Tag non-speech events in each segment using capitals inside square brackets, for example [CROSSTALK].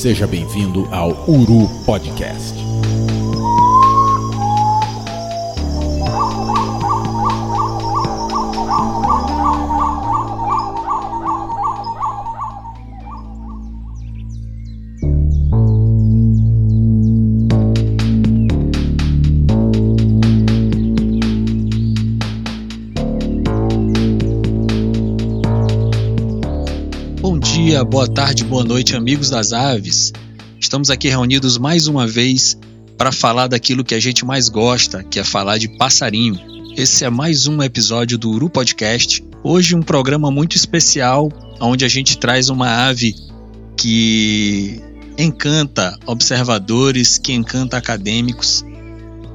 Seja bem-vindo ao Uru Podcast. Tarde, boa noite, amigos das aves. Estamos aqui reunidos mais uma vez para falar daquilo que a gente mais gosta, que é falar de passarinho. Esse é mais um episódio do Uru Podcast. Hoje um programa muito especial, onde a gente traz uma ave que encanta observadores, que encanta acadêmicos,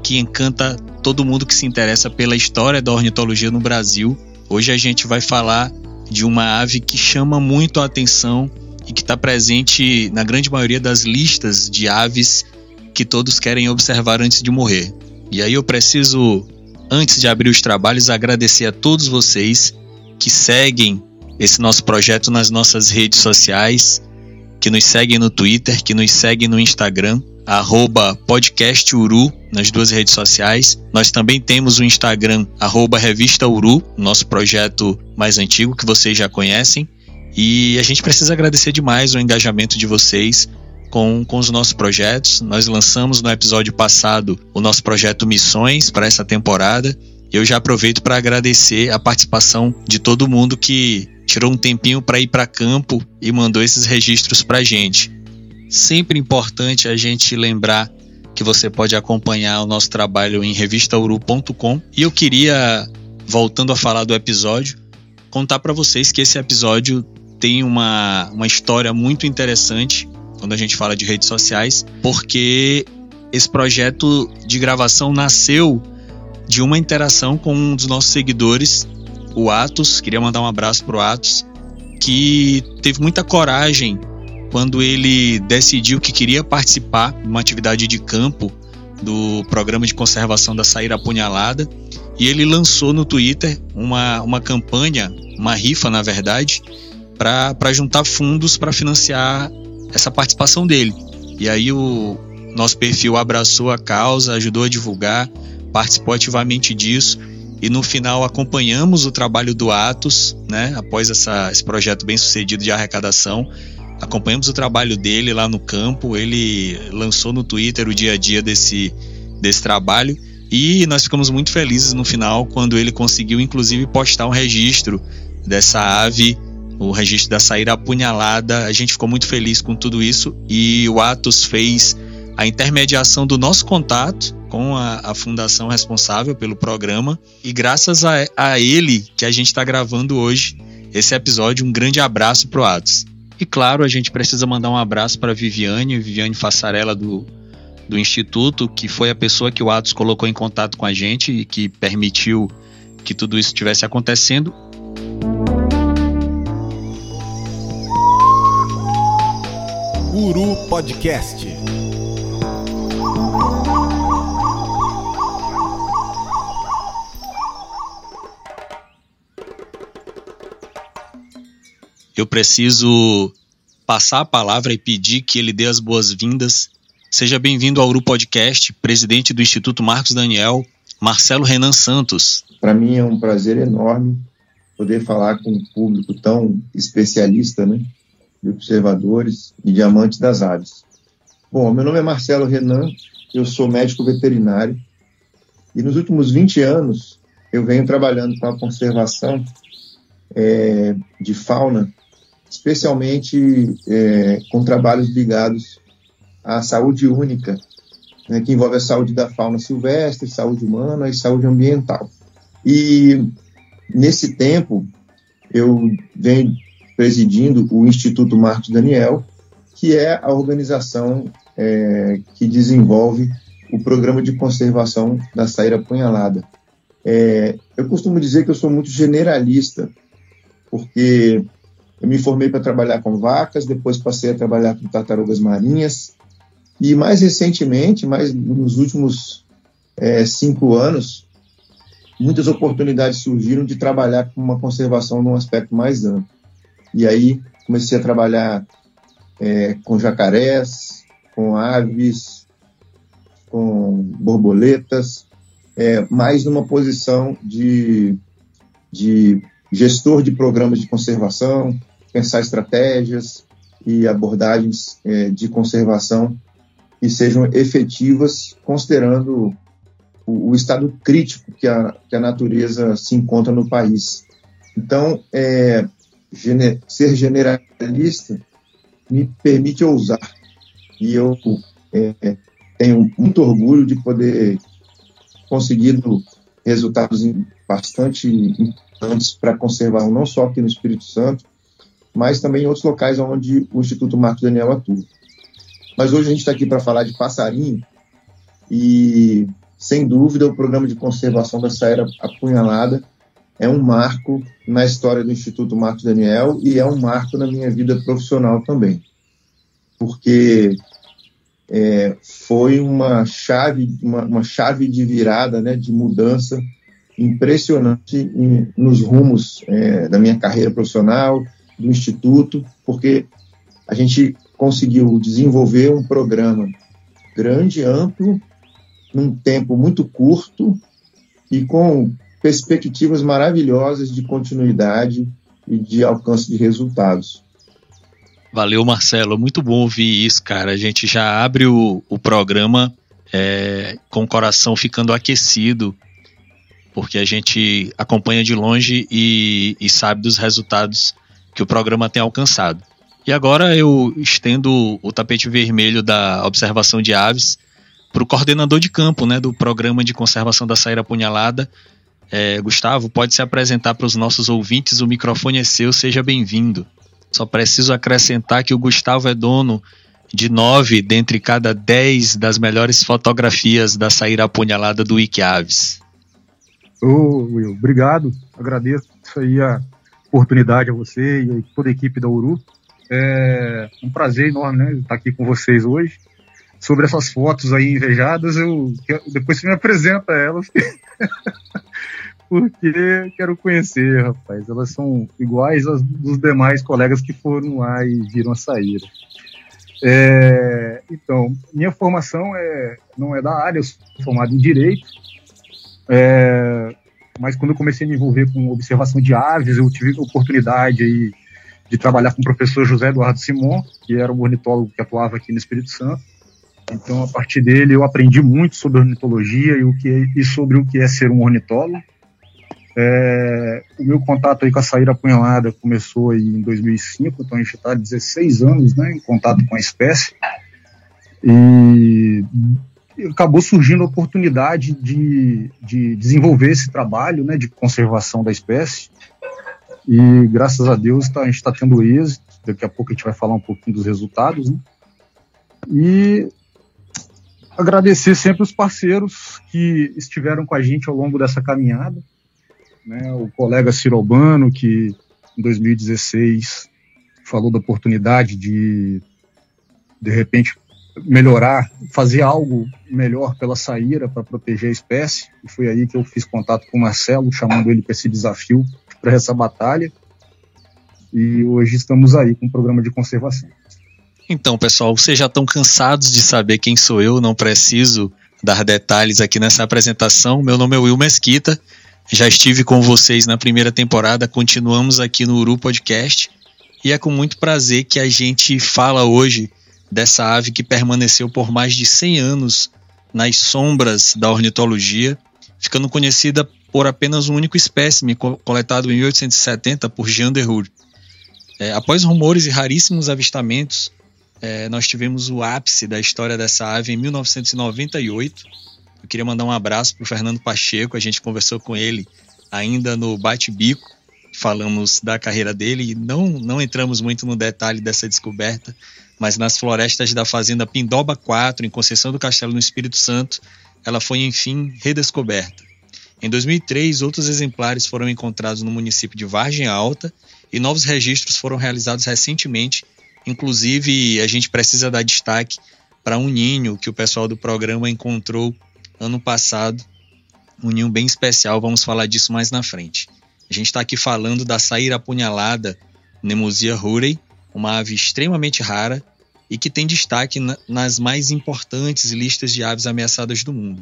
que encanta todo mundo que se interessa pela história da ornitologia no Brasil. Hoje a gente vai falar de uma ave que chama muito a atenção e que está presente na grande maioria das listas de aves que todos querem observar antes de morrer. E aí eu preciso, antes de abrir os trabalhos, agradecer a todos vocês que seguem esse nosso projeto nas nossas redes sociais, que nos seguem no Twitter, que nos seguem no Instagram arroba podcast Uru nas duas redes sociais. Nós também temos o Instagram, arroba revista Uru, nosso projeto mais antigo que vocês já conhecem. E a gente precisa agradecer demais o engajamento de vocês com, com os nossos projetos. Nós lançamos no episódio passado o nosso projeto Missões para essa temporada. Eu já aproveito para agradecer a participação de todo mundo que tirou um tempinho para ir para campo e mandou esses registros para a gente sempre importante a gente lembrar que você pode acompanhar o nosso trabalho em revistauru.com. E eu queria, voltando a falar do episódio, contar para vocês que esse episódio tem uma, uma história muito interessante quando a gente fala de redes sociais, porque esse projeto de gravação nasceu de uma interação com um dos nossos seguidores, o Atos. Queria mandar um abraço pro Atos, que teve muita coragem quando ele decidiu que queria participar de uma atividade de campo do programa de conservação da saíra apunhalada e ele lançou no Twitter uma, uma campanha, uma rifa na verdade, para juntar fundos para financiar essa participação dele. E aí o nosso perfil abraçou a causa, ajudou a divulgar, participou ativamente disso e no final acompanhamos o trabalho do Atos, né, após essa, esse projeto bem sucedido de arrecadação acompanhamos o trabalho dele lá no campo. Ele lançou no Twitter o dia a dia desse, desse trabalho e nós ficamos muito felizes no final quando ele conseguiu, inclusive, postar um registro dessa ave, o registro da saída apunhalada. A gente ficou muito feliz com tudo isso e o Atos fez a intermediação do nosso contato com a, a fundação responsável pelo programa e graças a, a ele que a gente está gravando hoje esse episódio. Um grande abraço pro Atos. E claro, a gente precisa mandar um abraço para Viviane, Viviane Fassarella do, do Instituto, que foi a pessoa que o Atos colocou em contato com a gente e que permitiu que tudo isso estivesse acontecendo. Uru Podcast. eu preciso passar a palavra e pedir que ele dê as boas-vindas. Seja bem-vindo ao Uru Podcast, presidente do Instituto Marcos Daniel, Marcelo Renan Santos. Para mim é um prazer enorme poder falar com um público tão especialista, né, de observadores e de amantes das aves. Bom, meu nome é Marcelo Renan, eu sou médico veterinário e nos últimos 20 anos eu venho trabalhando com a conservação é, de fauna especialmente é, com trabalhos ligados à saúde única, né, que envolve a saúde da fauna silvestre, saúde humana e saúde ambiental. E nesse tempo eu venho presidindo o Instituto Marcos Daniel, que é a organização é, que desenvolve o programa de conservação da saíra apunhalada. É, eu costumo dizer que eu sou muito generalista, porque eu me formei para trabalhar com vacas, depois passei a trabalhar com tartarugas marinhas e mais recentemente, mais nos últimos é, cinco anos, muitas oportunidades surgiram de trabalhar com uma conservação num aspecto mais amplo. E aí comecei a trabalhar é, com jacarés, com aves, com borboletas, é, mais numa posição de, de gestor de programas de conservação, pensar estratégias e abordagens é, de conservação que sejam efetivas, considerando o, o estado crítico que a, que a, natureza se encontra no país. Então, é, ser generalista me permite ousar. E eu é, tenho muito orgulho de poder conseguido resultados bastante importantes para conservar não só aqui no Espírito Santo, mas também em outros locais onde o Instituto Marcos Daniel atua. Mas hoje a gente está aqui para falar de passarinho e, sem dúvida, o programa de conservação da saíra apunhalada é um marco na história do Instituto Marcos Daniel e é um marco na minha vida profissional também, porque é, foi uma chave, uma, uma, chave de virada, né, de mudança impressionante em, nos rumos é, da minha carreira profissional, do Instituto, porque a gente conseguiu desenvolver um programa grande, amplo, num tempo muito curto e com perspectivas maravilhosas de continuidade e de alcance de resultados. Valeu, Marcelo. Muito bom ouvir isso, cara. A gente já abre o, o programa é, com o coração ficando aquecido, porque a gente acompanha de longe e, e sabe dos resultados que o programa tem alcançado. E agora eu estendo o tapete vermelho da observação de aves para o coordenador de campo né, do programa de conservação da saíra apunhalada. É, Gustavo, pode se apresentar para os nossos ouvintes, o microfone é seu, seja bem-vindo. Só preciso acrescentar que o Gustavo é dono de nove dentre cada dez das melhores fotografias da saíra apunhalada do Wiki Aves. Ô, Will, obrigado. Agradeço aí a oportunidade a você e a toda a equipe da Uru. É um prazer enorme, né, estar aqui com vocês hoje. Sobre essas fotos aí invejadas, eu depois você me apresenta elas, [LAUGHS] porque quero conhecer, rapaz. Elas são iguais às dos demais colegas que foram lá e viram a saída. É, então, minha formação é, não é da área, eu sou formado em Direito, é, mas quando eu comecei a me envolver com observação de aves, eu tive a oportunidade aí de trabalhar com o professor José Eduardo Simon, que era um ornitólogo que atuava aqui no Espírito Santo. Então, a partir dele, eu aprendi muito sobre ornitologia e, o que é, e sobre o que é ser um ornitólogo. É, o meu contato aí com a saíra apunhalada começou aí em 2005, então a gente está há 16 anos né, em contato com a espécie. E acabou surgindo a oportunidade de, de desenvolver esse trabalho né, de conservação da espécie. E graças a Deus tá, a gente está tendo êxito. Daqui a pouco a gente vai falar um pouquinho dos resultados. Né? E agradecer sempre os parceiros que estiveram com a gente ao longo dessa caminhada. Né? O colega Ciro Albano, que em 2016 falou da oportunidade de, de repente, melhorar, fazer algo melhor pela saíra para proteger a espécie. E foi aí que eu fiz contato com o Marcelo, chamando ele para esse desafio, para essa batalha. E hoje estamos aí com um programa de conservação. Então, pessoal, vocês já estão cansados de saber quem sou eu, não preciso dar detalhes aqui nessa apresentação. Meu nome é Will Mesquita, já estive com vocês na primeira temporada, continuamos aqui no Uru Podcast e é com muito prazer que a gente fala hoje dessa ave que permaneceu por mais de 100 anos nas sombras da ornitologia, ficando conhecida por apenas um único espécime coletado em 1870 por Jean Deroux. É, após rumores e raríssimos avistamentos, é, nós tivemos o ápice da história dessa ave em 1998. Eu queria mandar um abraço para o Fernando Pacheco, a gente conversou com ele ainda no Bate-Bico, falamos da carreira dele e não, não entramos muito no detalhe dessa descoberta, mas nas florestas da fazenda Pindoba 4, em Conceição do Castelo, no Espírito Santo, ela foi enfim redescoberta. Em 2003, outros exemplares foram encontrados no município de Vargem Alta e novos registros foram realizados recentemente. Inclusive, a gente precisa dar destaque para um ninho que o pessoal do programa encontrou ano passado, um ninho bem especial, vamos falar disso mais na frente. A gente está aqui falando da saíra apunhalada Nemosia rurei, uma ave extremamente rara e que tem destaque na, nas mais importantes listas de aves ameaçadas do mundo.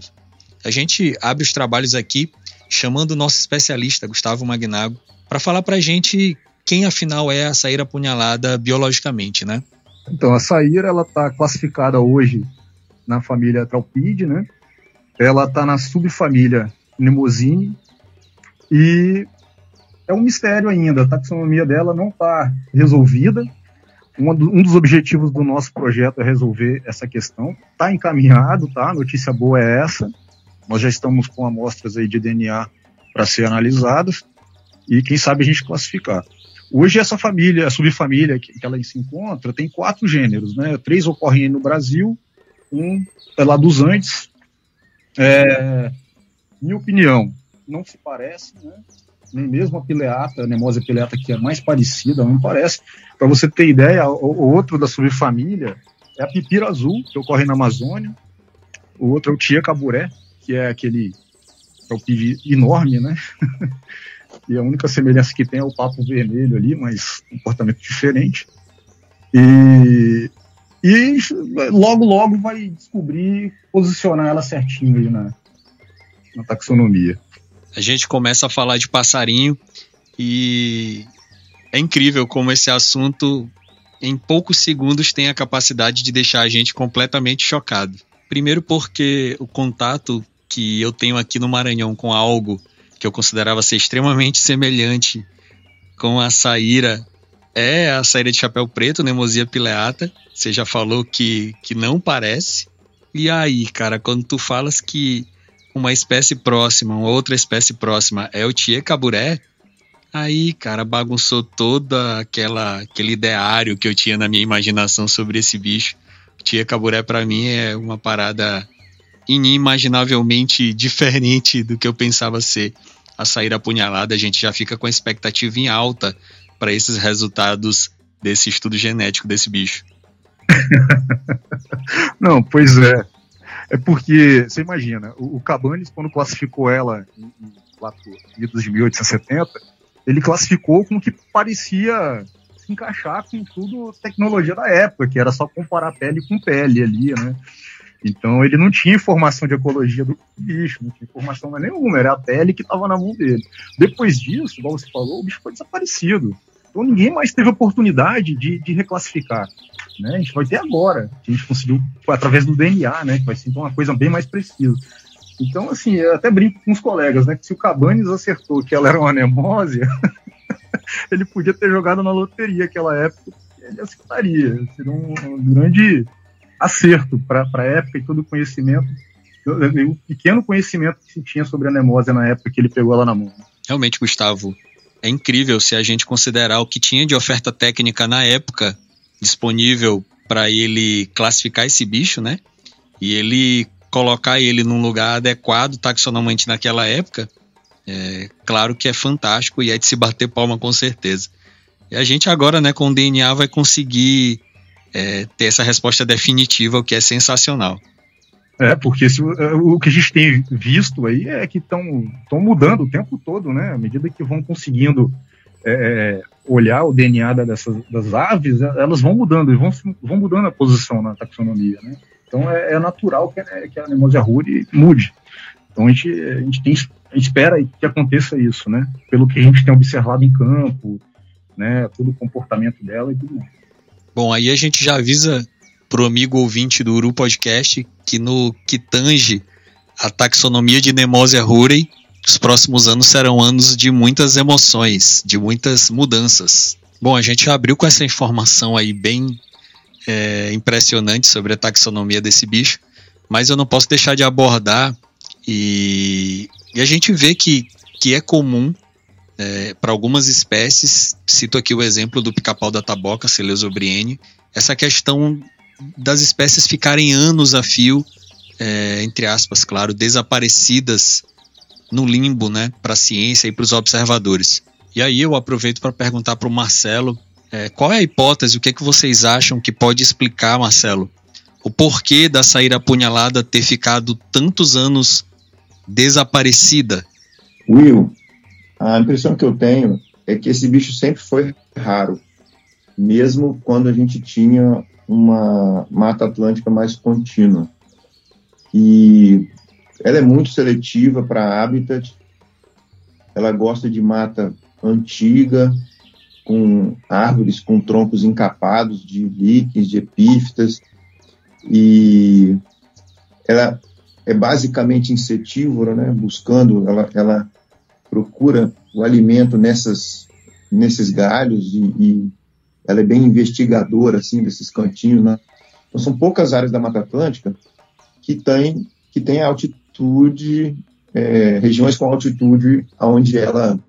A gente abre os trabalhos aqui chamando o nosso especialista, Gustavo Magnago, para falar para a gente quem afinal é a saíra apunhalada biologicamente, né? Então, a saíra ela está classificada hoje na família Traupide, né? Ela está na subfamília Nemosine e é um mistério ainda. A taxonomia dela não está resolvida. Um, dos objetivos do nosso projeto é resolver essa questão. Está encaminhado, tá? A notícia boa é essa. Nós já estamos com amostras aí de DNA para ser analisadas e quem sabe a gente classificar. Hoje essa família, a subfamília que, que ela se encontra, tem quatro gêneros, né? Três ocorrem no Brasil, um é lá dos Andes. É, minha opinião, não se parece, né? Nem mesmo a pileata, a nemosa pileata que é mais parecida, não parece. Para você ter ideia, o, o outro da subfamília é a pipira azul, que ocorre na Amazônia. O outro é o tia caburé, que é aquele é o pivi enorme, né? [LAUGHS] e a única semelhança que tem é o papo vermelho ali, mas comportamento diferente. E, e logo, logo vai descobrir posicionar ela certinho aí na, na taxonomia. A gente começa a falar de passarinho e é incrível como esse assunto, em poucos segundos, tem a capacidade de deixar a gente completamente chocado. Primeiro, porque o contato que eu tenho aqui no Maranhão com algo que eu considerava ser extremamente semelhante com a saíra é a saíra de chapéu preto, Nemosia pileata. Você já falou que, que não parece. E aí, cara, quando tu falas que uma espécie próxima, uma outra espécie próxima é o Tie Caburé, aí, cara, bagunçou toda aquela aquele ideário que eu tinha na minha imaginação sobre esse bicho. O Tie Caburé para mim é uma parada inimaginavelmente [LAUGHS] diferente do que eu pensava ser a sair apunhalada, a gente já fica com a expectativa em alta para esses resultados desse estudo genético desse bicho. [LAUGHS] Não, pois é. É porque, você imagina, o, o Cabanes, quando classificou ela em, em, lá por de 1870, ele classificou com o que parecia se encaixar com tudo tecnologia da época, que era só comparar pele com pele ali, né? Então ele não tinha informação de ecologia do bicho, não tinha informação nenhuma, era a pele que estava na mão dele. Depois disso, igual você falou, o bicho foi desaparecido. Então ninguém mais teve oportunidade de, de reclassificar. Né? A gente vai ter agora, a gente conseguiu através do DNA, né? Que vai ser então uma coisa bem mais precisa. Então, assim, eu até brinco com os colegas, né? Que se o Cabanes acertou que ela era uma anemósia, [LAUGHS] ele podia ter jogado na loteria aquela época, ele acertaria. Seria um, um grande acerto para a época e todo o conhecimento, o pequeno conhecimento que se tinha sobre a anemose na época que ele pegou ela na mão. Realmente, Gustavo, é incrível se a gente considerar o que tinha de oferta técnica na época disponível para ele classificar esse bicho, né? E ele colocar ele num lugar adequado taxonomamente naquela época, é, claro que é fantástico e é de se bater palma com certeza. E a gente agora, né, com o DNA vai conseguir é, ter essa resposta definitiva, o que é sensacional. É, porque se, é, o que a gente tem visto aí é que estão mudando o tempo todo, né? À medida que vão conseguindo é, é olhar o DNA dessas, das aves, é, elas vão mudando, e vão, vão mudando a posição na taxonomia, né? Então é, é natural que, que a Nemosia ruri mude. Então a gente, a gente tem, a gente espera que aconteça isso, né? Pelo que a gente tem observado em campo, né? Todo o comportamento dela e tudo mais. Bom, aí a gente já avisa pro amigo ouvinte do Uru Podcast que no que tange a taxonomia de Nemosia rurei, os próximos anos serão anos de muitas emoções, de muitas mudanças. Bom, a gente abriu com essa informação aí bem é, impressionante sobre a taxonomia desse bicho, mas eu não posso deixar de abordar e, e a gente vê que, que é comum é, para algumas espécies, cito aqui o exemplo do pica-pau da taboca, Celeosobriene, essa questão das espécies ficarem anos a fio, é, entre aspas, claro, desaparecidas no limbo, né, para a ciência e para os observadores. E aí eu aproveito para perguntar para o Marcelo é, qual é a hipótese, o que, é que vocês acham que pode explicar, Marcelo, o porquê da saíra apunhalada ter ficado tantos anos desaparecida? Will, a impressão que eu tenho é que esse bicho sempre foi raro. mesmo quando a gente tinha uma mata atlântica mais contínua. E ela é muito seletiva para habitat, ela gosta de mata antiga, com árvores com troncos encapados de líquens, de epífitas, e ela é basicamente insetívora, né? buscando, ela, ela procura o alimento nessas, nesses galhos e, e ela é bem investigadora assim desses cantinhos. Né? Então, são poucas áreas da Mata Atlântica que têm que tem altitude, é, regiões com altitude onde ela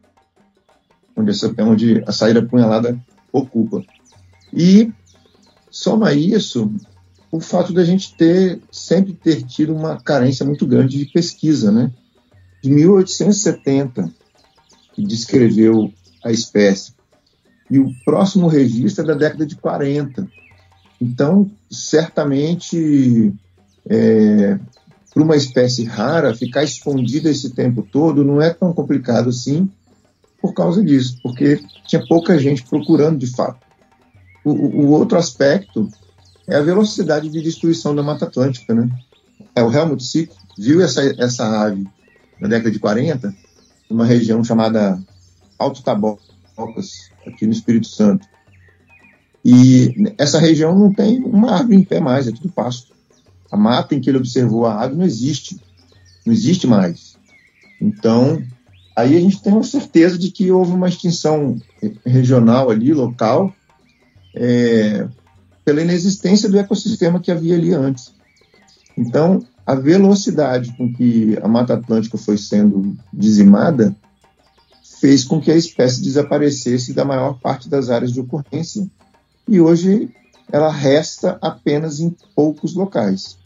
onde, essa, onde a saída punhalada ocupa. E soma isso o fato da gente ter sempre ter tido uma carência muito grande de pesquisa, né? De 1870 que descreveu a espécie e o próximo registro é da década de 40. Então, certamente, é, para uma espécie rara, ficar escondida esse tempo todo não é tão complicado assim, por causa disso, porque tinha pouca gente procurando de fato. O, o outro aspecto é a velocidade de destruição da Mata Atlântica. Né? É, o Helmut Sick viu essa, essa ave na década de 40, numa região chamada Alto Tabocas, aqui no Espírito Santo. E essa região não tem uma árvore em pé mais, é tudo pasto. A mata em que ele observou a ave não existe, não existe mais. Então, Aí a gente tem uma certeza de que houve uma extinção regional ali, local, é, pela inexistência do ecossistema que havia ali antes. Então, a velocidade com que a Mata Atlântica foi sendo dizimada fez com que a espécie desaparecesse da maior parte das áreas de ocorrência e hoje ela resta apenas em poucos locais.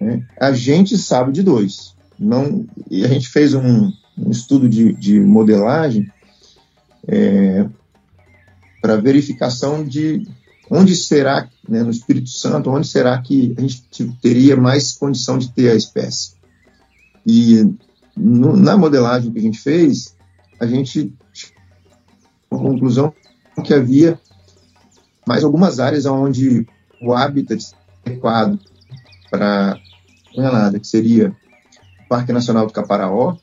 Né? A gente sabe de dois. Não, e a gente fez um, um estudo de, de modelagem é, para verificação de onde será, né, no Espírito Santo, onde será que a gente teria mais condição de ter a espécie. E no, na modelagem que a gente fez, a gente a conclusão que havia mais algumas áreas onde o hábitat adequado para nada, que seria o Parque Nacional do Caparaó,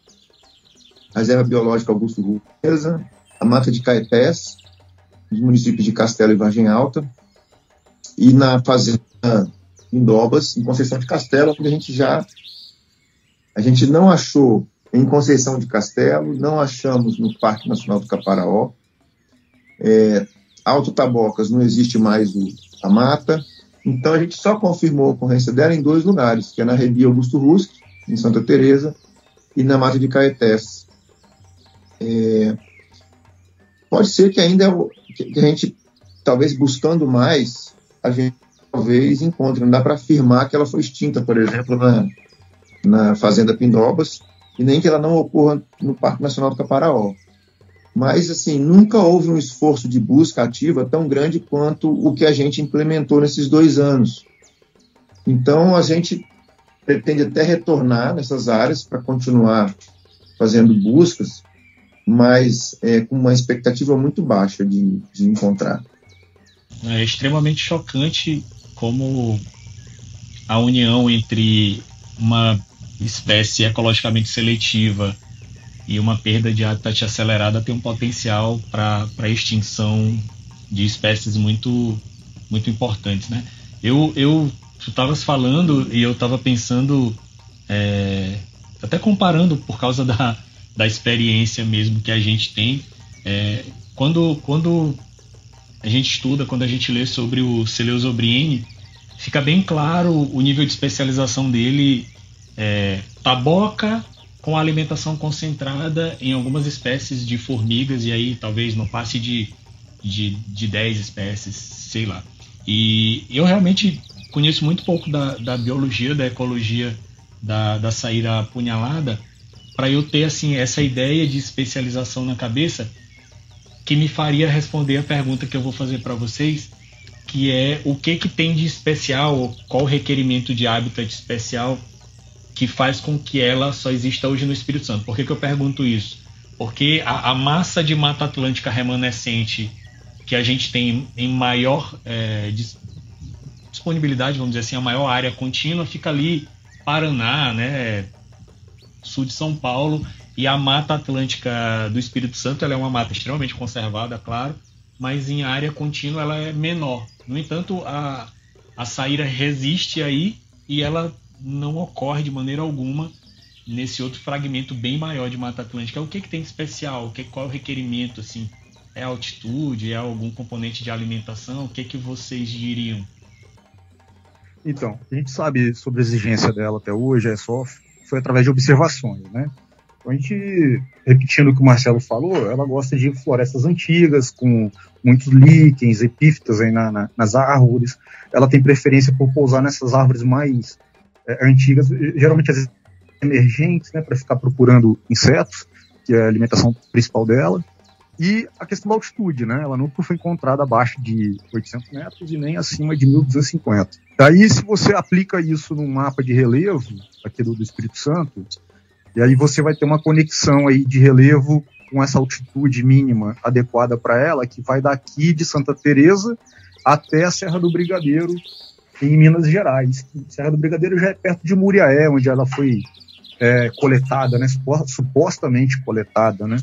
a Reserva Biológica Augusto Reza, a Mata de Caetés, os municípios de Castelo e Vargem Alta, e na Fazenda Indobas, em Conceição de Castelo, onde a gente já a gente não achou em Conceição de Castelo, não achamos no Parque Nacional do Caparaó. É, Alto Tabocas não existe mais o, a mata, então a gente só confirmou a ocorrência dela em dois lugares, que é na Rebia Augusto Rusque, em Santa Teresa, e na Mata de Caetés, é, pode ser que ainda que a gente, talvez buscando mais, a gente talvez encontre. Não dá para afirmar que ela foi extinta, por exemplo, na, na Fazenda Pindobas, e nem que ela não ocorra no Parque Nacional do Caparaó. Mas, assim, nunca houve um esforço de busca ativa tão grande quanto o que a gente implementou nesses dois anos. Então, a gente pretende até retornar nessas áreas para continuar fazendo buscas, mas é, com uma expectativa muito baixa de, de encontrar. É extremamente chocante como a união entre uma espécie ecologicamente seletiva e uma perda de habitat acelerada tem um potencial para extinção de espécies muito muito importantes, né? Eu eu tu estavas falando e eu estava pensando é, até comparando por causa da da experiência mesmo que a gente tem. É, quando, quando a gente estuda, quando a gente lê sobre o Celeus Obriene, fica bem claro o nível de especialização dele. É, taboca com alimentação concentrada em algumas espécies de formigas, e aí talvez não passe de, de, de 10 espécies, sei lá. E eu realmente conheço muito pouco da, da biologia, da ecologia da, da saída apunhalada, para eu ter assim essa ideia de especialização na cabeça que me faria responder a pergunta que eu vou fazer para vocês, que é o que que tem de especial, qual o requerimento de habitat especial que faz com que ela só exista hoje no Espírito Santo. Por que, que eu pergunto isso? Porque a, a massa de Mata Atlântica remanescente que a gente tem em maior é, disponibilidade, vamos dizer assim, a maior área contínua fica ali Paraná, né, sul de São Paulo, e a Mata Atlântica do Espírito Santo ela é uma mata extremamente conservada, claro, mas em área contínua ela é menor. No entanto, a, a saíra resiste aí e ela não ocorre de maneira alguma nesse outro fragmento bem maior de Mata Atlântica. O que, que tem de especial? O que, qual é o requerimento? Assim? É altitude? É algum componente de alimentação? O que, que vocês diriam? Então, a gente sabe sobre a exigência dela até hoje, é só foi através de observações, né? Então, a gente, repetindo o que o Marcelo falou, ela gosta de florestas antigas, com muitos líquens, epífitas aí na, na, nas árvores. Ela tem preferência por pousar nessas árvores mais é, antigas, geralmente as emergentes, né, para ficar procurando insetos, que é a alimentação principal dela. E a questão da altitude, né? Ela nunca foi encontrada abaixo de 800 metros e nem acima de 1250. Daí, se você aplica isso num mapa de relevo aqui do Espírito Santo, e aí você vai ter uma conexão aí de relevo com essa altitude mínima adequada para ela, que vai daqui de Santa Teresa até a Serra do Brigadeiro, em Minas Gerais. Serra do Brigadeiro já é perto de Muriaé, onde ela foi é, coletada, né? supostamente coletada, né?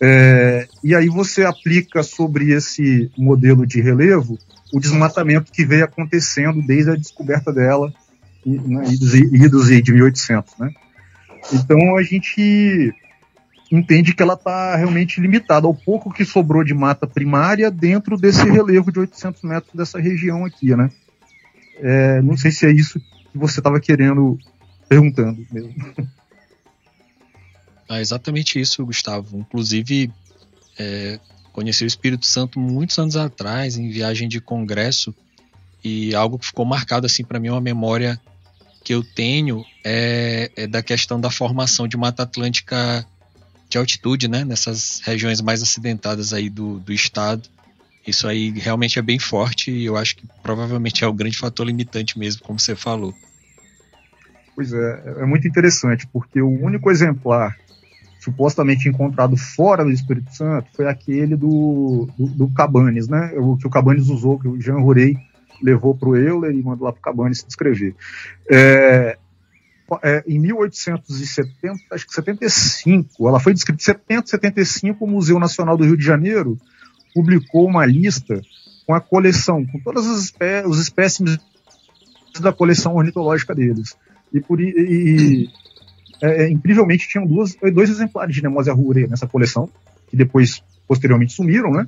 É, e aí você aplica sobre esse modelo de relevo o desmatamento que veio acontecendo desde a descoberta dela né, idos, idos de 1800, né? Então a gente entende que ela está realmente limitada ao pouco que sobrou de mata primária dentro desse relevo de 800 metros dessa região aqui, né? É, não sei se é isso que você estava querendo perguntando mesmo. É [LAUGHS] exatamente isso, Gustavo. Inclusive, é, conheci o Espírito Santo muitos anos atrás, em viagem de congresso, e algo que ficou marcado assim para mim, uma memória que eu tenho é, é, da questão da formação de Mata Atlântica de altitude, né, nessas regiões mais acidentadas aí do, do estado. Isso aí realmente é bem forte e eu acho que provavelmente é o grande fator limitante mesmo, como você falou. Pois é, é muito interessante, porque o único exemplar supostamente encontrado fora do Espírito Santo foi aquele do, do, do Cabanes, né? O que o Cabanes usou, que o Jean Rurey levou para o Euler e mandou lá para o Cabanes descrever. É, é, em 1870, acho que 75, ela foi descrita em 70, 75, o Museu Nacional do Rio de Janeiro publicou uma lista com a coleção, com todas as espé os espécimes da coleção ornitológica deles. E, por, e, é, é, incrivelmente tinham duas, dois exemplares de Nemosia rure nessa coleção, que depois, posteriormente, sumiram, né?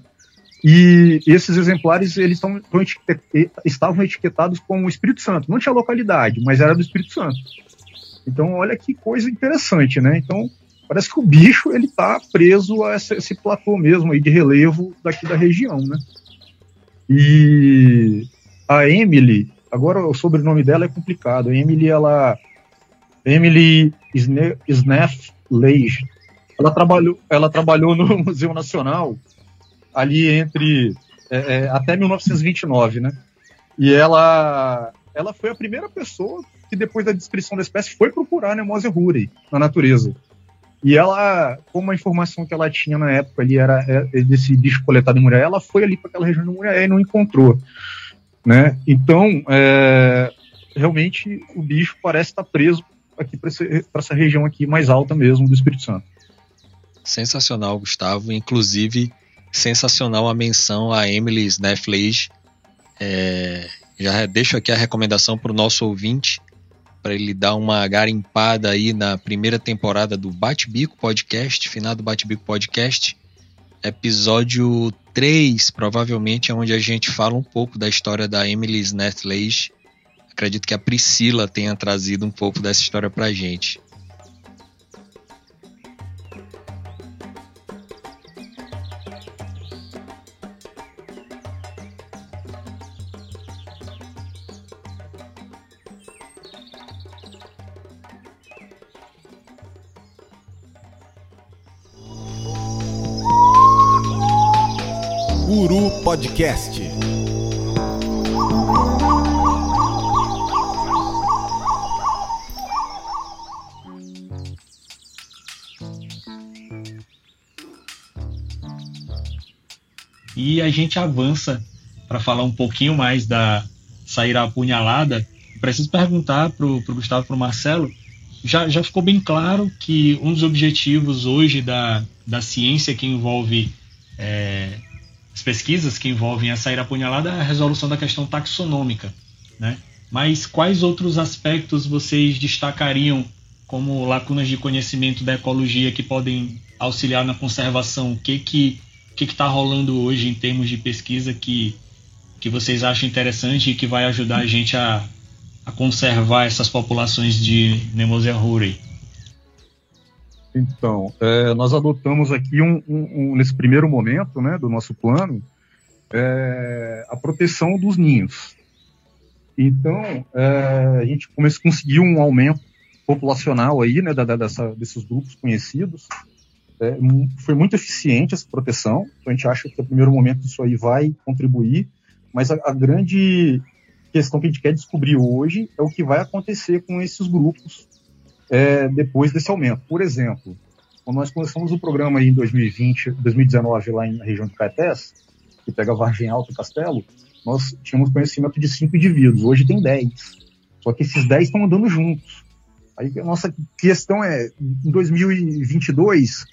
E esses exemplares eles tão, tão etiquet, estavam etiquetados como Espírito Santo. Não tinha localidade, mas era do Espírito Santo. Então, olha que coisa interessante, né? Então, parece que o bicho ele está preso a esse platô mesmo aí de relevo daqui da região, né? E a Emily, agora o sobrenome dela é complicado. A Emily, ela Emily Snaff Leige. Ela trabalhou, ela trabalhou no [LAUGHS] Museu Nacional ali entre é, é, até 1929, né? E ela, ela foi a primeira pessoa que depois da descrição da espécie foi procurar a Nemosia ruri na natureza. E ela, como a informação que ela tinha na época ali era é, desse bicho coletado em Muriaé, ela foi ali para aquela região de Muriaé e não encontrou, né? Então, é, realmente o bicho parece estar preso aqui para essa região aqui mais alta mesmo do Espírito Santo. Sensacional, Gustavo. Inclusive, sensacional a menção a Emily Snefflage. É, já deixo aqui a recomendação para o nosso ouvinte, para ele dar uma garimpada aí na primeira temporada do Bate-Bico Podcast, final do Bate-Bico Podcast, episódio 3, provavelmente, é onde a gente fala um pouco da história da Emily Snefflage acredito que a Priscila tenha trazido um pouco dessa história pra gente. Podcast. e a gente avança para falar um pouquinho mais da saíra apunhalada. Preciso perguntar para o Gustavo e para o Marcelo. Já, já ficou bem claro que um dos objetivos hoje da, da ciência que envolve pesquisas que envolvem a saíra apunhalada é a resolução da questão taxonômica. Né? Mas quais outros aspectos vocês destacariam como lacunas de conhecimento da ecologia que podem auxiliar na conservação? O que que que está rolando hoje em termos de pesquisa que, que vocês acham interessante e que vai ajudar a gente a, a conservar essas populações de Nemosia ruri? Então, é, nós adotamos aqui um, um, um, nesse primeiro momento né, do nosso plano é, a proteção dos ninhos. Então, é, a gente conseguiu um aumento populacional aí, né, da, dessa, desses grupos conhecidos. É, foi muito eficiente essa proteção, então a gente acha que no primeiro momento isso aí vai contribuir, mas a, a, grande questão que a gente quer descobrir hoje é o que vai acontecer com esses grupos é, depois desse aumento. Por exemplo, quando nós começamos o programa em 2020, 2019 lá na região de Caetés, que pega Vargem Alta e Castelo, nós tínhamos conhecimento de cinco indivíduos, hoje tem dez. Só que esses dez estão andando juntos. Aí a nossa questão é, em 2022,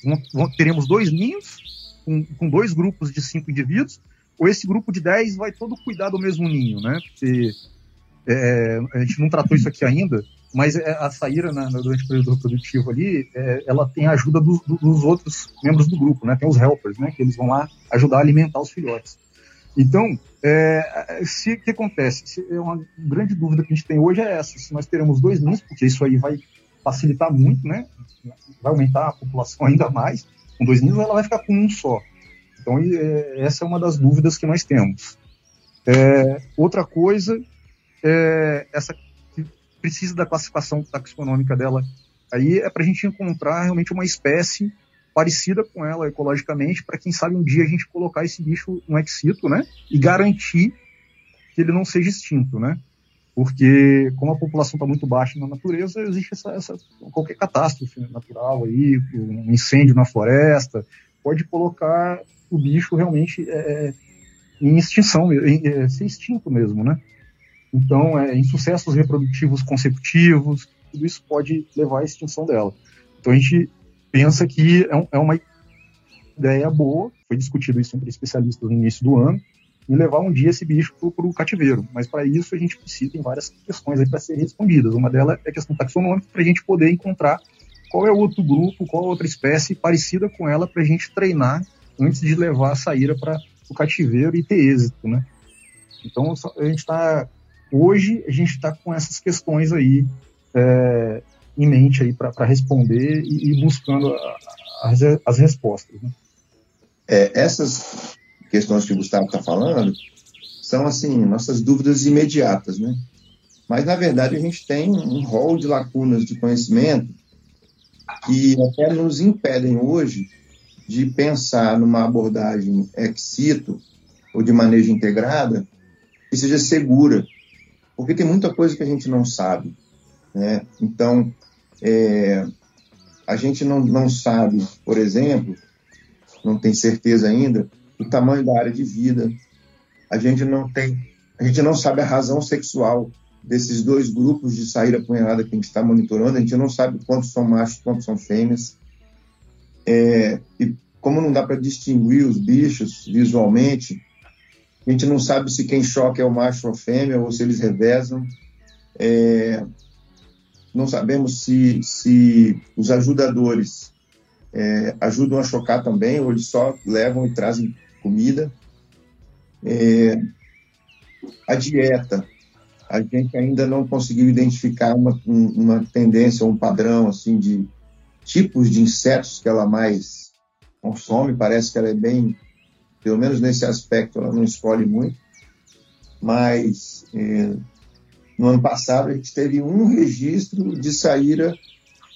teremos dois ninhos, com, com, dois grupos de cinco indivíduos, ou esse grupo de dez vai todo cuidar do mesmo ninho, né? Porque é, a gente não tratou isso aqui ainda, mas é, a saíra na, durante o período reprodutivo ali, é, ela tem a ajuda do, do, dos outros membros do grupo, né? Tem os helpers, né? Que eles vão lá ajudar a alimentar os filhotes. Então, é, se o que acontece? Se, é uma grande dúvida que a gente tem hoje é essa: se nós teremos dois ninhos, porque isso aí vai facilitar muito, né? Vai aumentar a população [LAUGHS] ainda mais. Com dois ninhos, ela vai ficar com um só. Então, é, essa é uma das dúvidas que nós temos. É, outra coisa, é, essa precisa da classificação taxonômica dela aí é para a gente encontrar realmente uma espécie parecida com ela ecologicamente, para quem sabe um dia a gente colocar esse bicho no excito, né? E garantir que ele não seja extinto, né? Porque como a população está muito baixa na natureza, existe essa, essa, qualquer catástrofe natural aí, um incêndio na floresta, pode colocar o bicho realmente é, é em extinção, em, é, ser extinto mesmo, né? Então, é, insucessos reprodutivos consecutivos, tudo isso pode levar à extinção dela. Então, a gente pensa que é, um, é uma ideia boa, foi discutido isso entre especialistas no início do ano, e levar um dia esse bicho para o cativeiro. Mas para isso a gente precisa, tem várias questões aí para serem respondidas. Uma delas é a questão taxonômica, para a gente poder encontrar qual é o outro grupo, qual outra espécie parecida com ela para a gente treinar antes de levar a saíra para o cativeiro e ter êxito, né? Então a gente está hoje a gente está com essas questões aí é, em mente aí para responder e, e buscando as, as respostas. Né? É, essas questões que o Gustavo está falando são assim nossas dúvidas imediatas, né? Mas na verdade a gente tem um rol de lacunas de conhecimento que até nos impedem hoje de pensar numa abordagem ex ou de manejo integrada que seja segura, porque tem muita coisa que a gente não sabe. Né? Então, é, a gente não, não sabe, por exemplo, não tem certeza ainda, o tamanho da área de vida. A gente não tem, a gente não sabe a razão sexual desses dois grupos de saída apunhalada que a gente está monitorando. A gente não sabe quantos são machos, quantos são fêmeas. É, e como não dá para distinguir os bichos visualmente, a gente não sabe se quem choca é o macho ou a fêmea, ou se eles revezam. É, não sabemos se, se os ajudadores é, ajudam a chocar também, ou eles só levam e trazem comida. É, a dieta, a gente ainda não conseguiu identificar uma, uma tendência, um padrão assim de tipos de insetos que ela mais consome. Parece que ela é bem pelo menos nesse aspecto, ela não escolhe muito. Mas é, no ano passado a gente teve um registro de saíra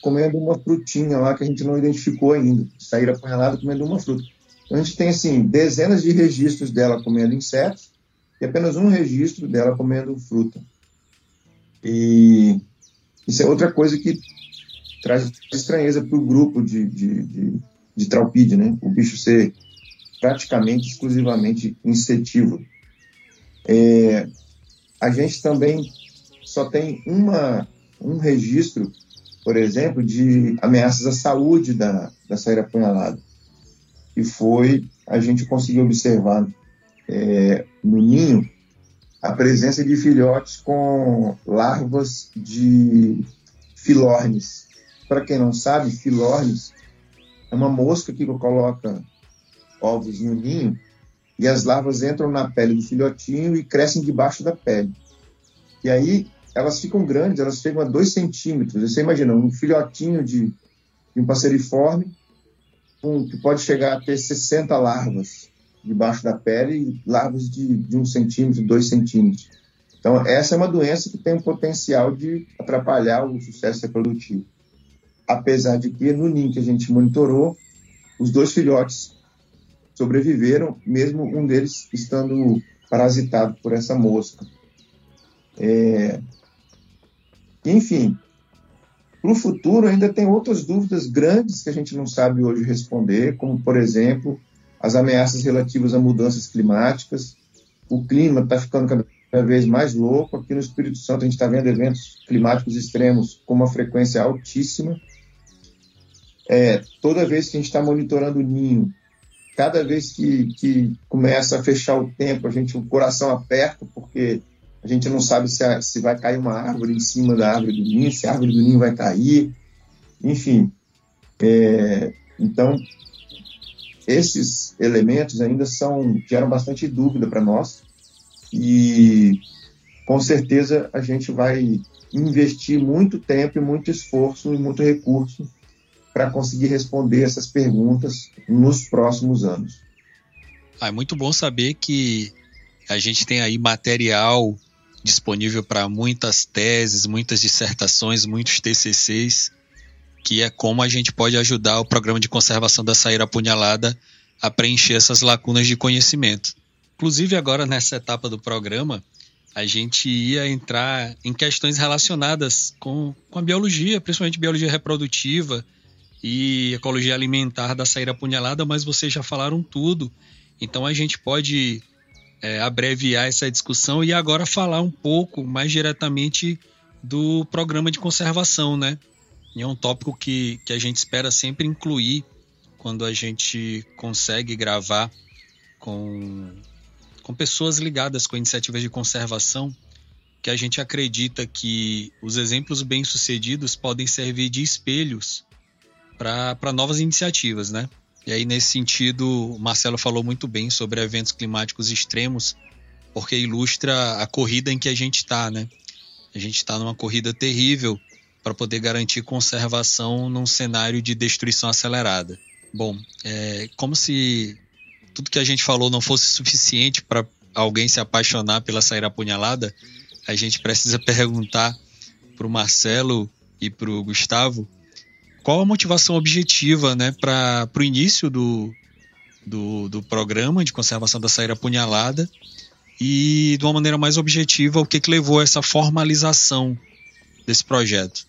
comendo uma frutinha lá que a gente não identificou ainda. Saíra apanhalada comendo uma fruta. Então a gente tem assim dezenas de registros dela comendo insetos e apenas um registro dela comendo fruta. E isso é outra coisa que traz estranheza para o grupo de, de, de, de, traupide, né? O bicho ser praticamente exclusivamente insetivo. É, a gente também só tem uma, um registro, por exemplo, de ameaças à saúde da, da saíra apunhalada. E foi, a gente conseguiu observar é, no ninho a presença de filhotes com larvas de filornes. Para quem não sabe, filornes é uma mosca que coloca ovos no ninho e as larvas entram na pele do filhotinho e crescem debaixo da pele. E aí elas ficam grandes, elas chegam a 2 centímetros. Você imagina um filhotinho de, de um passeriforme um, que pode chegar a ter 60 larvas debaixo da pele larvas de, de 1 um centímetro, 2 centímetros. Então, essa é uma doença que tem o potencial de atrapalhar o sucesso reprodutivo. Apesar de que no ninho que a gente monitorou, os dois filhotes sobreviveram, mesmo um deles estando parasitado por essa mosca. É... Enfim, para o futuro ainda tem outras dúvidas grandes que a gente não sabe hoje responder, como, por exemplo, as ameaças relativas a mudanças climáticas. O clima está ficando cada vez mais louco. Aqui no Espírito Santo a gente está vendo eventos climáticos extremos com uma frequência altíssima. É, toda vez que a gente está monitorando o ninho, cada vez que, que começa a fechar o tempo, a gente o coração aperta porque a gente não sabe se, a, se vai cair uma árvore em cima da árvore do ninho, se a árvore do ninho vai cair, enfim. É, então, esses elementos ainda são geram bastante dúvida para nós e com certeza a gente vai investir muito tempo e muito esforço e muito recurso para conseguir responder essas perguntas nos próximos anos. Ah, é muito bom saber que a gente tem aí material disponível para muitas teses, muitas dissertações, muitos TCCs, que é como a gente pode ajudar o programa de conservação da saíra apunhalada a preencher essas lacunas de conhecimento. Inclusive, agora nessa etapa do programa, a gente ia entrar em questões relacionadas com, com a biologia, principalmente biologia reprodutiva e ecologia alimentar da saíra apunhalada, mas vocês já falaram tudo. Então a gente pode é, abreviar essa discussão e agora falar um pouco mais diretamente do programa de conservação, né? E é um tópico que, que a gente espera sempre incluir quando a gente consegue gravar com, com pessoas ligadas com iniciativas de conservação, que a gente acredita que os exemplos bem-sucedidos podem servir de espelhos para novas iniciativas, né? E aí, nesse sentido, o Marcelo falou muito bem sobre eventos climáticos extremos, porque ilustra a corrida em que a gente está, né? A gente está numa corrida terrível para poder garantir conservação num cenário de destruição acelerada. Bom, é como se tudo que a gente falou não fosse suficiente para alguém se apaixonar pela saíra apunhalada, a gente precisa [LAUGHS] perguntar para o Marcelo e para o Gustavo qual a motivação objetiva né, para o início do, do, do, programa de conservação da saíra apunhalada e, de uma maneira mais objetiva, o que, que levou a essa formalização desse projeto?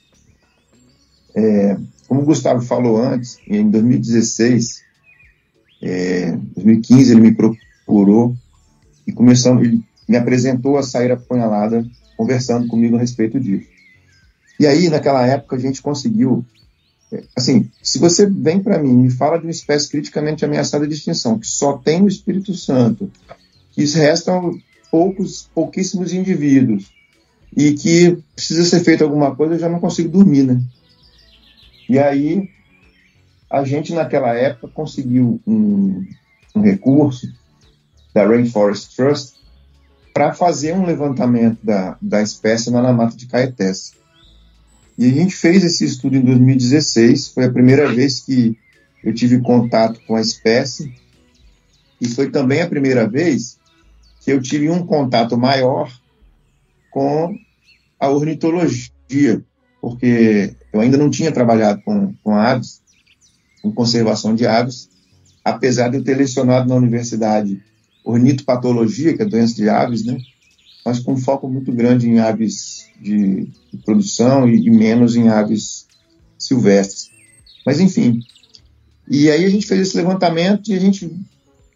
É, como o Gustavo falou antes, em 2016, é, 2015, ele me procurou e começou, ele me apresentou a saíra apunhalada, conversando comigo a respeito disso. E aí, naquela época, a gente conseguiu assim, se você vem para mim e me fala de uma espécie criticamente ameaçada de extinção, que só tem o Espírito Santo, que restam poucos, pouquíssimos indivíduos, e que precisa ser feita alguma coisa, eu já não consigo dormir, né? E aí, a gente naquela época conseguiu um, um recurso da Rainforest Trust para fazer um levantamento da, da espécie na mata de Caetés. E a gente fez esse estudo em 2016, foi a primeira vez que eu tive contato com a espécie, e foi também a primeira vez que eu tive um contato maior com a ornitologia, porque eu ainda não tinha trabalhado com, com aves, com conservação de aves, apesar de eu ter lecionado na universidade ornitopatologia, que é doença de aves, né? mas com foco muito grande em aves de, de produção e, e, menos em aves silvestres. Mas, enfim. E aí a gente fez esse levantamento e a gente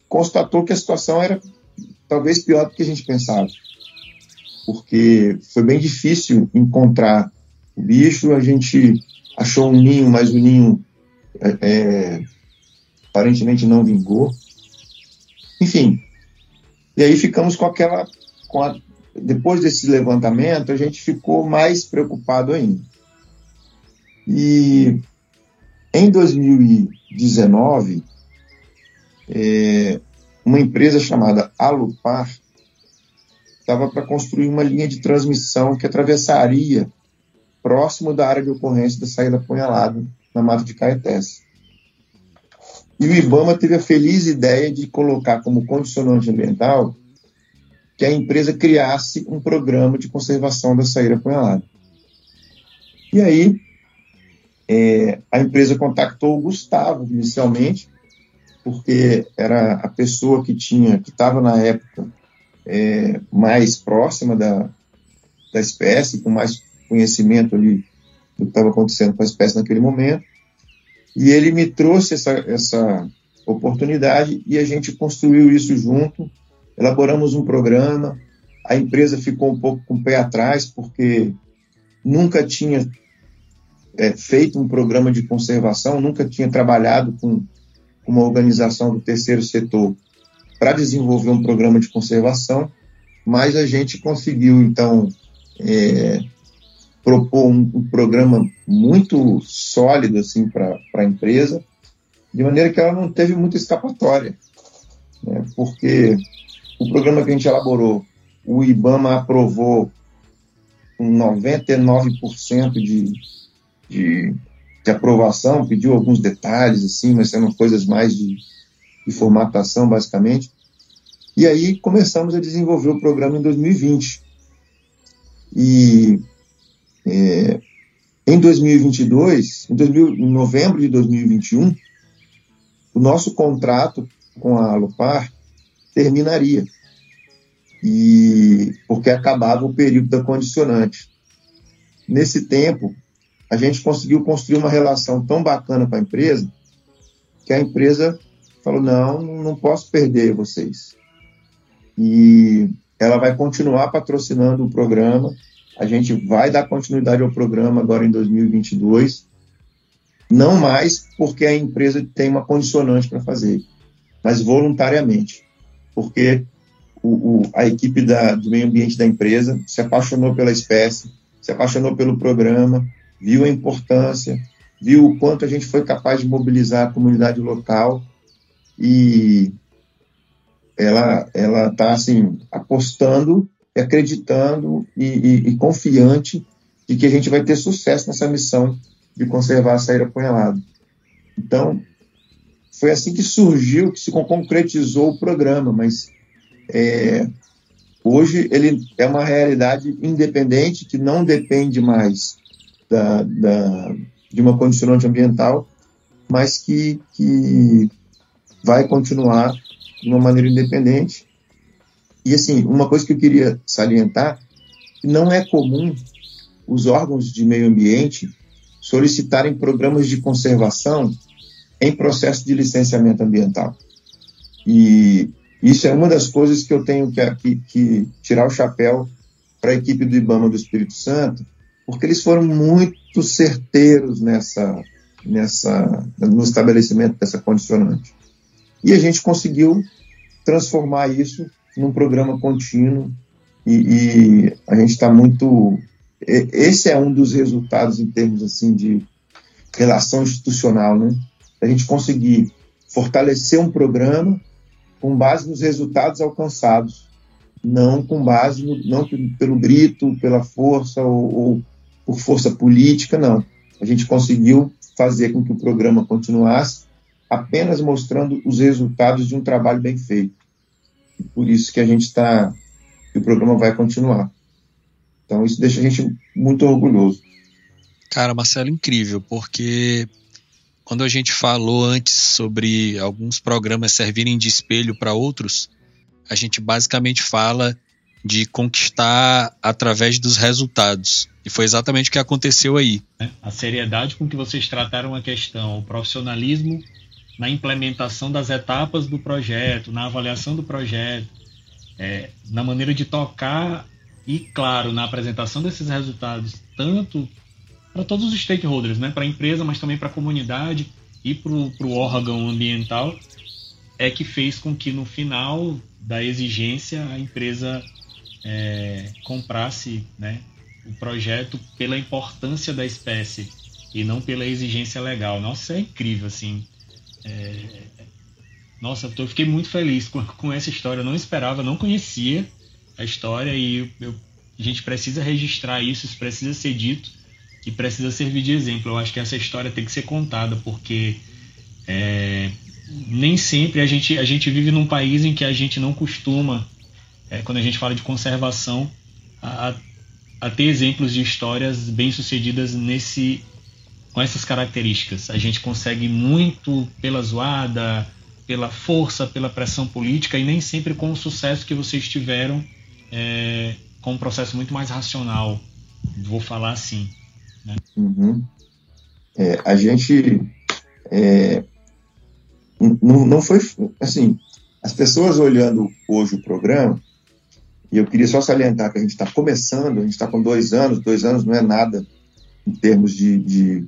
constatou que a situação era talvez pior do que a gente pensava. Porque foi bem difícil encontrar o bicho, a gente achou um ninho, mas o ninho é, é, aparentemente não vingou. Enfim, e aí ficamos com aquela. Com a, depois desse levantamento, a gente ficou mais preocupado ainda. E em 2019, é, uma empresa chamada Alupar estava para construir uma linha de transmissão que atravessaria próximo da área de ocorrência da saída apunhalada na Mata de Caetés. E o IBAMA teve a feliz ideia de colocar como condicionante ambiental que a empresa criasse um programa de conservação da saída apunhalada. E aí, é, a empresa contactou o Gustavo inicialmente, porque era a pessoa que tinha, que estava na época é, mais próxima da, da espécie, com mais conhecimento ali do que estava acontecendo com a espécie naquele momento. E ele me trouxe essa, essa oportunidade e a gente construiu isso junto, elaboramos um programa. A empresa ficou um pouco com o pé atrás, porque nunca tinha é, feito um programa de conservação, nunca tinha trabalhado com uma organização do terceiro setor para desenvolver um programa de conservação, mas a gente conseguiu, então, é, propor um, um, programa muito sólido assim, para a empresa, de maneira que ela não teve muita escapatória, né, porque o programa que a gente elaborou, o IBAMA aprovou com 99% de, de de aprovação, pediu alguns detalhes, assim, mas eram coisas mais de, de formatação, basicamente. E aí começamos a desenvolver o programa em 2020. E é, em 2022, em, 2000, em novembro de 2021, o nosso contrato com a Alupar terminaria. E porque acabava o período da condicionante. Nesse tempo, a gente conseguiu construir uma relação tão bacana com a empresa que a empresa falou: não, não posso perder vocês. E ela vai continuar patrocinando o programa. A gente vai dar continuidade ao programa agora em 2022. Não mais porque a empresa tem uma condicionante para fazer, mas voluntariamente. Porque o, o, a equipe da, do meio ambiente da empresa se apaixonou pela espécie, se apaixonou pelo programa, viu a importância, viu o quanto a gente foi capaz de mobilizar a comunidade local e ela ela está assim apostando, acreditando e, e, e, confiante de que a gente vai ter sucesso nessa missão de conservar a saíra apunhalada. Então foi assim que surgiu, que se concretizou o programa, mas é, hoje ele é uma realidade independente que não depende mais da, da, de uma condicionante ambiental, mas que, que vai continuar de uma maneira independente. E, assim, uma coisa que eu queria salientar, não é comum os órgãos de meio ambiente solicitarem programas de conservação em processo de licenciamento ambiental. E isso é uma das coisas que eu tenho que, que, que tirar o chapéu para a equipe do IBAMA do Espírito Santo, porque eles foram muito certeiros nessa, nessa, no estabelecimento dessa condicionante. E a gente conseguiu transformar isso num programa contínuo e, e a gente está muito. Esse é um dos resultados em termos assim de relação institucional, né? A gente conseguir fortalecer um programa com base nos resultados alcançados, não com base no, não pelo grito, pela força ou, ou por força política, não. A gente conseguiu fazer com que o programa continuasse apenas mostrando os resultados de um trabalho bem feito. E por isso que a gente está, que o programa vai continuar. Então isso deixa a gente muito orgulhoso. Cara, Marcelo, incrível, porque quando a gente falou antes sobre alguns programas servirem de espelho para outros, a gente basicamente fala de conquistar através dos resultados. E foi exatamente o que aconteceu aí. A seriedade com que vocês trataram a questão, o profissionalismo na implementação das etapas do projeto, na avaliação do projeto, é, na maneira de tocar e, claro, na apresentação desses resultados, tanto para todos os stakeholders, né, para a empresa, mas também para a comunidade e para o órgão ambiental, é que fez com que no final da exigência a empresa é, comprasse né, o projeto pela importância da espécie e não pela exigência legal. Nossa, é incrível, assim. É... Nossa, eu fiquei muito feliz com, com essa história. Eu não esperava, não conhecia a história e eu, a gente precisa registrar isso, isso precisa ser dito e precisa servir de exemplo. Eu acho que essa história tem que ser contada porque é, nem sempre a gente, a gente vive num país em que a gente não costuma, é, quando a gente fala de conservação, a, a ter exemplos de histórias bem-sucedidas nesse com essas características. A gente consegue muito pela zoada, pela força, pela pressão política e nem sempre com o sucesso que vocês tiveram é, com um processo muito mais racional. Vou falar assim. Né? Uhum. É, a gente é, não, não foi assim. As pessoas olhando hoje o programa, e eu queria só salientar que a gente está começando, a gente está com dois anos, dois anos não é nada em termos de, de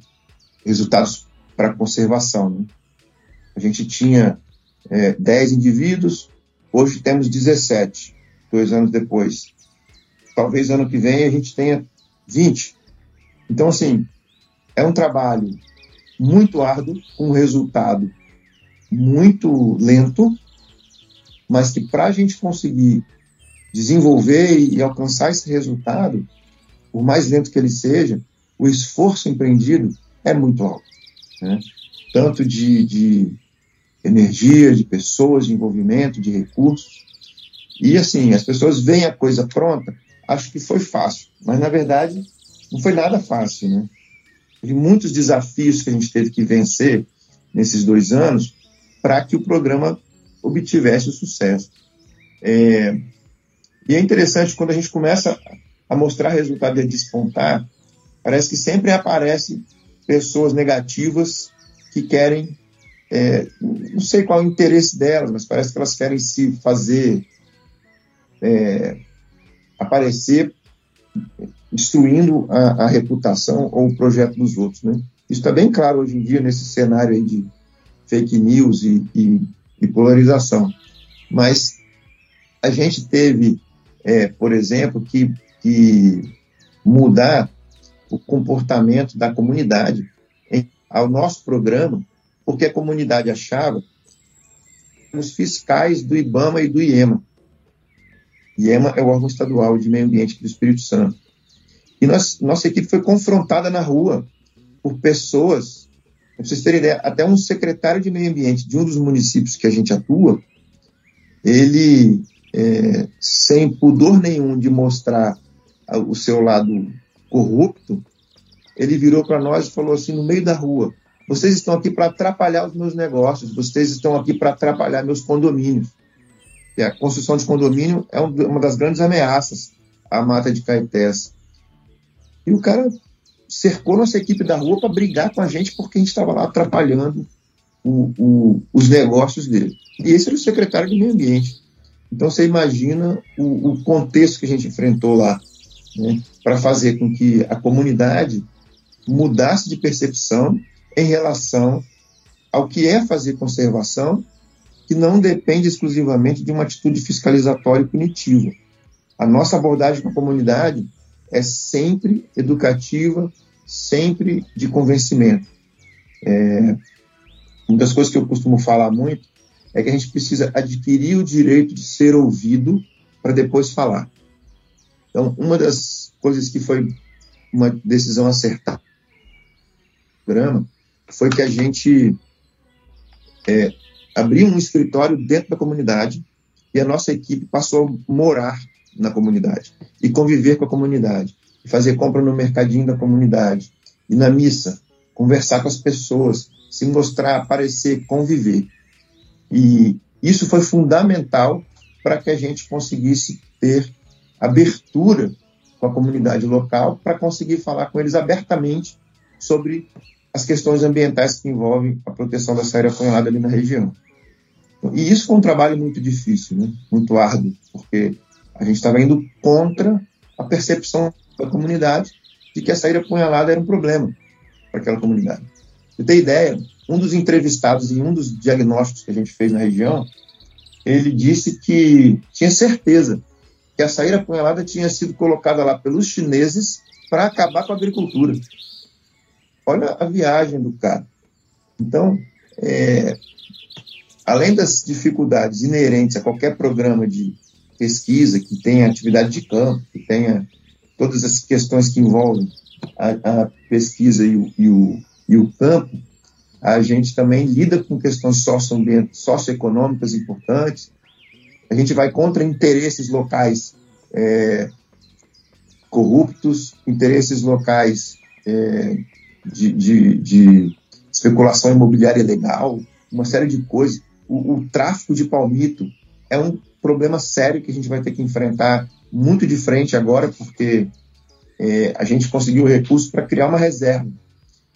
resultados para conservação. Né? A gente tinha é, 10 indivíduos, hoje temos 17, dois anos depois. Talvez ano que vem a gente tenha 20. Então, assim, é um trabalho muito árduo, com um resultado muito lento, mas que para a gente conseguir desenvolver e alcançar esse resultado, por mais lento que ele seja, o esforço empreendido é muito alto. Né? Tanto de, de energia, de pessoas, de envolvimento, de recursos. E assim, as pessoas veem a coisa pronta, acho que foi fácil, mas na verdade não foi nada fácil, né? Teve muitos desafios que a gente teve que vencer nesses dois anos para que o programa obtivesse o sucesso. É, e é interessante quando a gente começa a mostrar resultado e a despontar, parece que sempre aparece pessoas negativas que querem, é, não sei qual é o interesse delas, mas parece que elas querem se fazer é, aparecer destruindo a, a, reputação ou o projeto dos outros. Né? Isso está bem claro hoje em dia nesse cenário de fake news e, e, e polarização. Mas a gente teve, é, por exemplo, que, que mudar o comportamento da comunidade em, ao nosso programa, porque a comunidade achava os fiscais do IBAMA e do IEMA. IEMA é o órgão estadual de meio ambiente do Espírito Santo. E nós, nossa equipe foi confrontada na rua por pessoas, para vocês terem ideia, até um secretário de meio ambiente de um dos municípios que a gente atua, ele, é, sem pudor nenhum de mostrar o seu lado corrupto, ele virou para nós e falou assim, no meio da rua, vocês estão aqui para atrapalhar os meus negócios, vocês estão aqui para atrapalhar meus condomínios. E a construção de condomínio é uma das grandes ameaças à mata de Caetés. E o cara cercou nossa equipe da rua para brigar com a gente porque a gente estava lá atrapalhando o, o, os negócios dele. E esse era o secretário do meio ambiente. Então você imagina o, o contexto que a gente enfrentou lá né, para fazer com que a comunidade mudasse de percepção em relação ao que é fazer conservação, que não depende exclusivamente de uma atitude fiscalizatória e punitiva. A nossa abordagem com a comunidade é sempre educativa, sempre de convencimento. É, uma das coisas que eu costumo falar muito é que a gente precisa adquirir o direito de ser ouvido para depois falar. Então, uma das coisas que foi uma decisão acertada no programa foi que a gente é, abriu um escritório dentro da comunidade e a nossa equipe passou a morar na comunidade e conviver com a comunidade, fazer compra no mercadinho da comunidade, e na missa, conversar com as pessoas, se mostrar, aparecer, conviver. E isso foi fundamental para que a gente conseguisse ter abertura com a comunidade local para conseguir falar com eles abertamente sobre as questões ambientais que envolvem a proteção da saíra apunhalada ali na região. E isso foi um trabalho muito difícil, né? muito árduo, porque a gente estava indo contra a percepção da comunidade de que a saída apunhalada era um problema para aquela comunidade. Você tem ideia, um dos entrevistados em um dos diagnósticos que a gente fez na região, ele disse que tinha certeza que a saída apunhalada tinha sido colocada lá pelos chineses para acabar com a agricultura. Olha a viagem do cara. Então, é, além das dificuldades inerentes a qualquer programa de pesquisa que tenha atividade de campo, que tenha todas as questões que envolvem a, a pesquisa e o, e, o, e o, campo, a gente também lida com questões socioeconômicas importantes, a gente vai contra interesses locais é, corruptos, interesses locais é, de, de, de, especulação imobiliária ilegal, uma série de coisas. O, o tráfico de palmito é um problema sério que a gente vai ter que enfrentar muito de frente agora, porque é, a gente conseguiu recursos para criar uma reserva.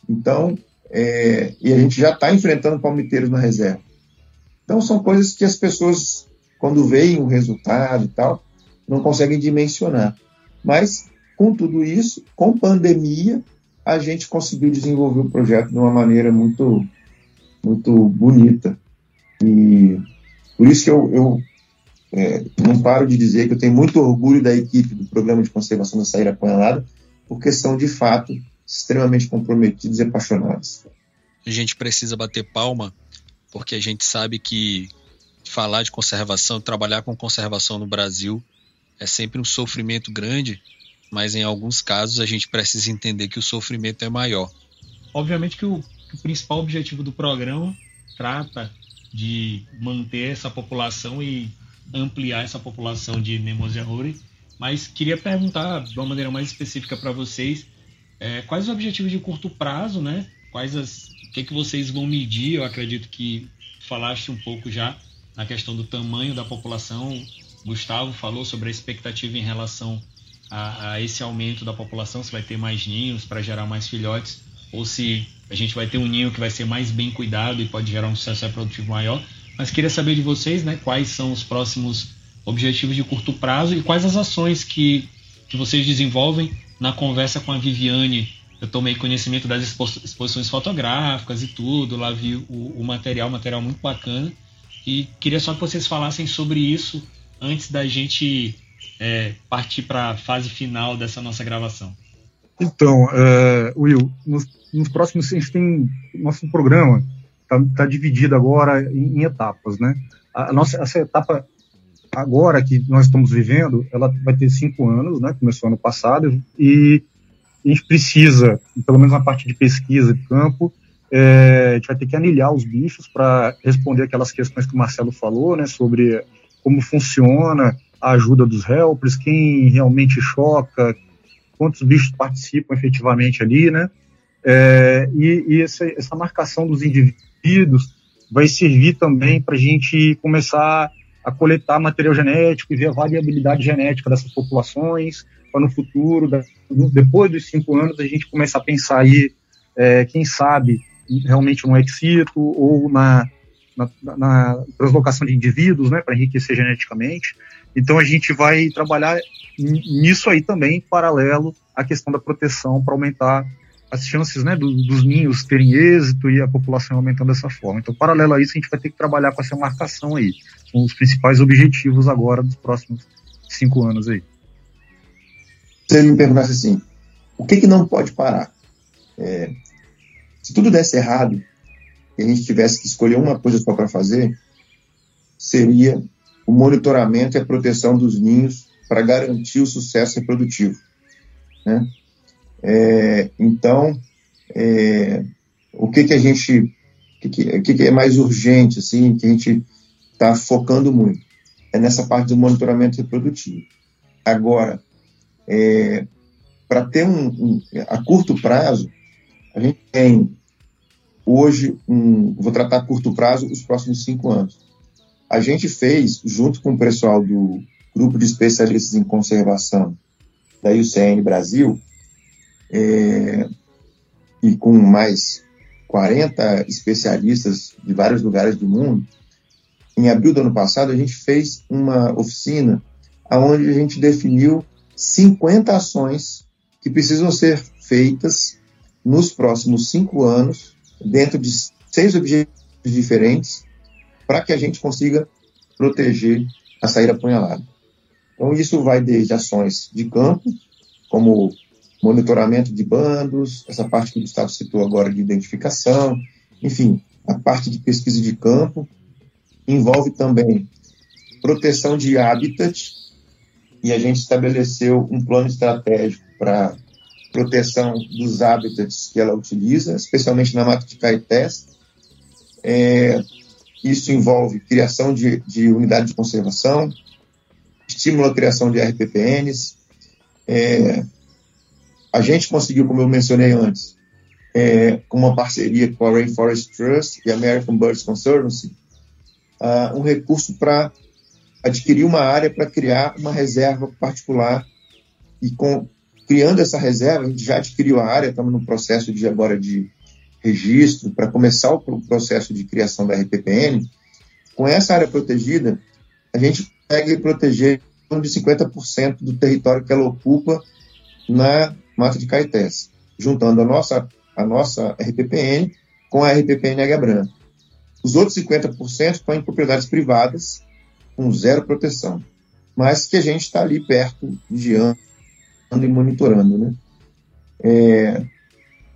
Então, é, e a gente já está enfrentando palmiteiros na reserva. Então, são coisas que as pessoas, quando veem o resultado e tal, não conseguem dimensionar. Mas, com tudo isso, com pandemia, a gente conseguiu desenvolver o projeto de uma maneira muito, muito bonita. E por isso que eu, eu é, não paro de dizer que eu tenho muito orgulho da equipe do Programa de Conservação da Saíra Apanhalada, porque são, de fato, extremamente comprometidos e apaixonados. A gente precisa bater palma, porque a gente sabe que falar de conservação, trabalhar com conservação no Brasil é sempre um sofrimento grande, mas em alguns casos a gente precisa entender que o sofrimento é maior. Obviamente que o, que o principal objetivo do programa trata de manter essa população e ampliar essa população de Nemoziahori, mas queria perguntar de uma maneira mais específica para vocês é, quais os objetivos de curto prazo, né? Quais as, o que, que vocês vão medir? Eu acredito que falaste um pouco já na questão do tamanho da população. Gustavo falou sobre a expectativa em relação a, a esse aumento da população, se vai ter mais ninhos para gerar mais filhotes, ou se a gente vai ter um ninho que vai ser mais bem cuidado e pode gerar um sucesso reprodutivo maior. Mas queria saber de vocês, né, quais são os próximos objetivos de curto prazo e quais as ações que, que vocês desenvolvem na conversa com a Viviane. Eu tomei conhecimento das expo exposições fotográficas e tudo, lá vi o, o material, material muito bacana. E queria só que vocês falassem sobre isso antes da gente é, partir para a fase final dessa nossa gravação. Então, é, Will, nos, nos próximos a gente tem nosso programa está tá dividida agora em, em, etapas, né? A, nossa essa etapa agora que nós estamos vivendo, ela vai ter cinco anos, né? Começou ano passado e a gente precisa, pelo menos na parte de pesquisa de campo, é, a gente vai ter que anilhar os bichos para responder aquelas questões que o Marcelo falou, né? Sobre como funciona a ajuda dos helpers, quem realmente choca, quantos bichos participam efetivamente ali, né? É, e, e essa, essa, marcação dos indivíduos vai servir também para a gente começar a coletar material genético e ver a variabilidade genética dessas populações, para no futuro, depois dos cinco anos, a gente começar a pensar aí, é, quem sabe, realmente no excito ou na, na, na translocação de indivíduos, né, para enriquecer geneticamente. Então a gente vai trabalhar nisso aí também, paralelo à questão da proteção, para aumentar as chances né, do, dos ninhos terem êxito e a população aumentando dessa forma. Então, paralelo a isso, a gente vai ter que trabalhar com essa marcação aí. São os principais objetivos agora dos próximos cinco anos aí. Você me perguntasse assim, o que, que não pode parar? É, se tudo desse errado e a gente tivesse que escolher uma coisa só para fazer, seria o monitoramento e a proteção dos ninhos para garantir o sucesso reprodutivo. Né? É, então, é, o que, que a gente. O que, que, que, é mais urgente, assim, que a gente está focando muito? É nessa parte do monitoramento reprodutivo. Agora, é, para ter um, um, a curto prazo, a gente tem hoje um, vou tratar a curto prazo os próximos cinco anos. A gente fez, junto com o pessoal do grupo de especialistas em conservação da UCN Brasil, é, e com mais 40 especialistas de vários lugares do mundo, em abril do ano passado, a gente fez uma oficina onde a gente definiu 50 ações que precisam ser feitas nos próximos cinco anos, dentro de seis objetivos diferentes, para que a gente consiga proteger a saída apunhalada. Então, isso vai desde ações de campo, como monitoramento de bandos, essa parte que o Gustavo citou agora de identificação, enfim, a parte de pesquisa de campo, envolve também proteção de habitat, e a gente estabeleceu um plano estratégico para proteção dos habitats que ela utiliza, especialmente na mata de caetés. É, isso envolve criação de, de unidade de conservação, estímulo à criação de RPPNs, é, a gente conseguiu, como eu mencionei antes, é, com uma parceria com a Rainforest Trust e a American Birds Conservancy, uh, um recurso para adquirir uma área para criar uma reserva particular e com criando essa reserva, a gente já adquiriu a área, estamos no processo de agora de registro para começar o processo de criação da RPPN. Com essa área protegida, a gente consegue proteger de 50% do território que ela ocupa na Mata de Caetés, juntando a nossa, a nossa RPPN com a RPPN Águia Branca. Os outros 50% estão em propriedades privadas, com zero proteção, mas que a gente está ali perto, vigiando e monitorando. Né? É,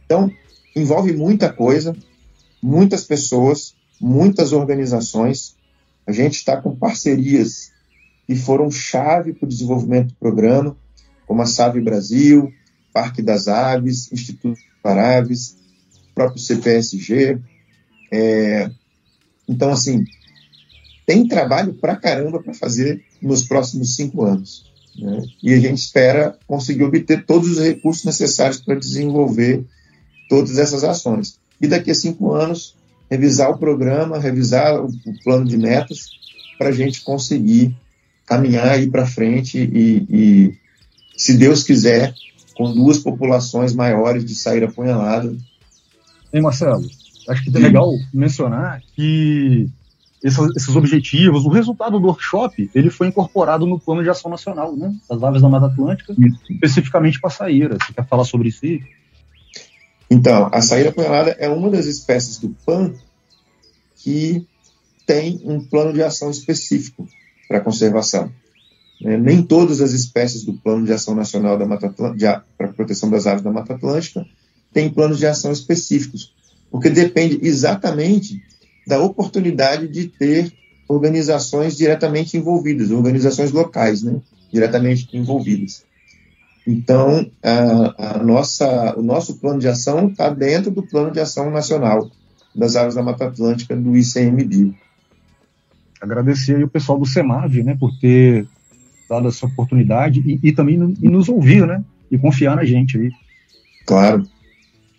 então, envolve muita coisa, muitas pessoas, muitas organizações. A gente está com parcerias que foram chave para o desenvolvimento do programa, como a SAVE Brasil, Parque das Aves, Instituto para Aves, próprio CPSG. É, então, assim, tem trabalho para caramba para fazer nos próximos cinco anos. Né? E a gente espera conseguir obter todos os recursos necessários para desenvolver todas essas ações. E daqui a cinco anos, revisar o programa, revisar o, o plano de metas, para a gente conseguir caminhar aí para frente e, e, se Deus quiser, com duas populações maiores de sair apunhalada. Hein, Marcelo? Acho que é legal mencionar que esses, esses, objetivos, o resultado do workshop, ele foi incorporado no Plano de Ação Nacional, né? Das aves da Mata Atlântica, isso. especificamente para a saíra. Você quer falar sobre isso? Então, a saíra apunhalada é uma das espécies do PAN que tem um plano de ação específico para conservação. É, nem todas as espécies do Plano de Ação Nacional para proteção das aves da Mata Atlântica têm planos de ação específicos, porque depende exatamente da oportunidade de ter organizações diretamente envolvidas, organizações locais, né, diretamente envolvidas. Então, a, a nossa, o nosso plano de ação está dentro do plano de ação nacional das aves da Mata Atlântica do ICMBio. Agradecer aí o pessoal do SEMAV, né, por ter dado essa oportunidade e, e também no, e nos ouvir, né? E confiar na gente aí. Claro.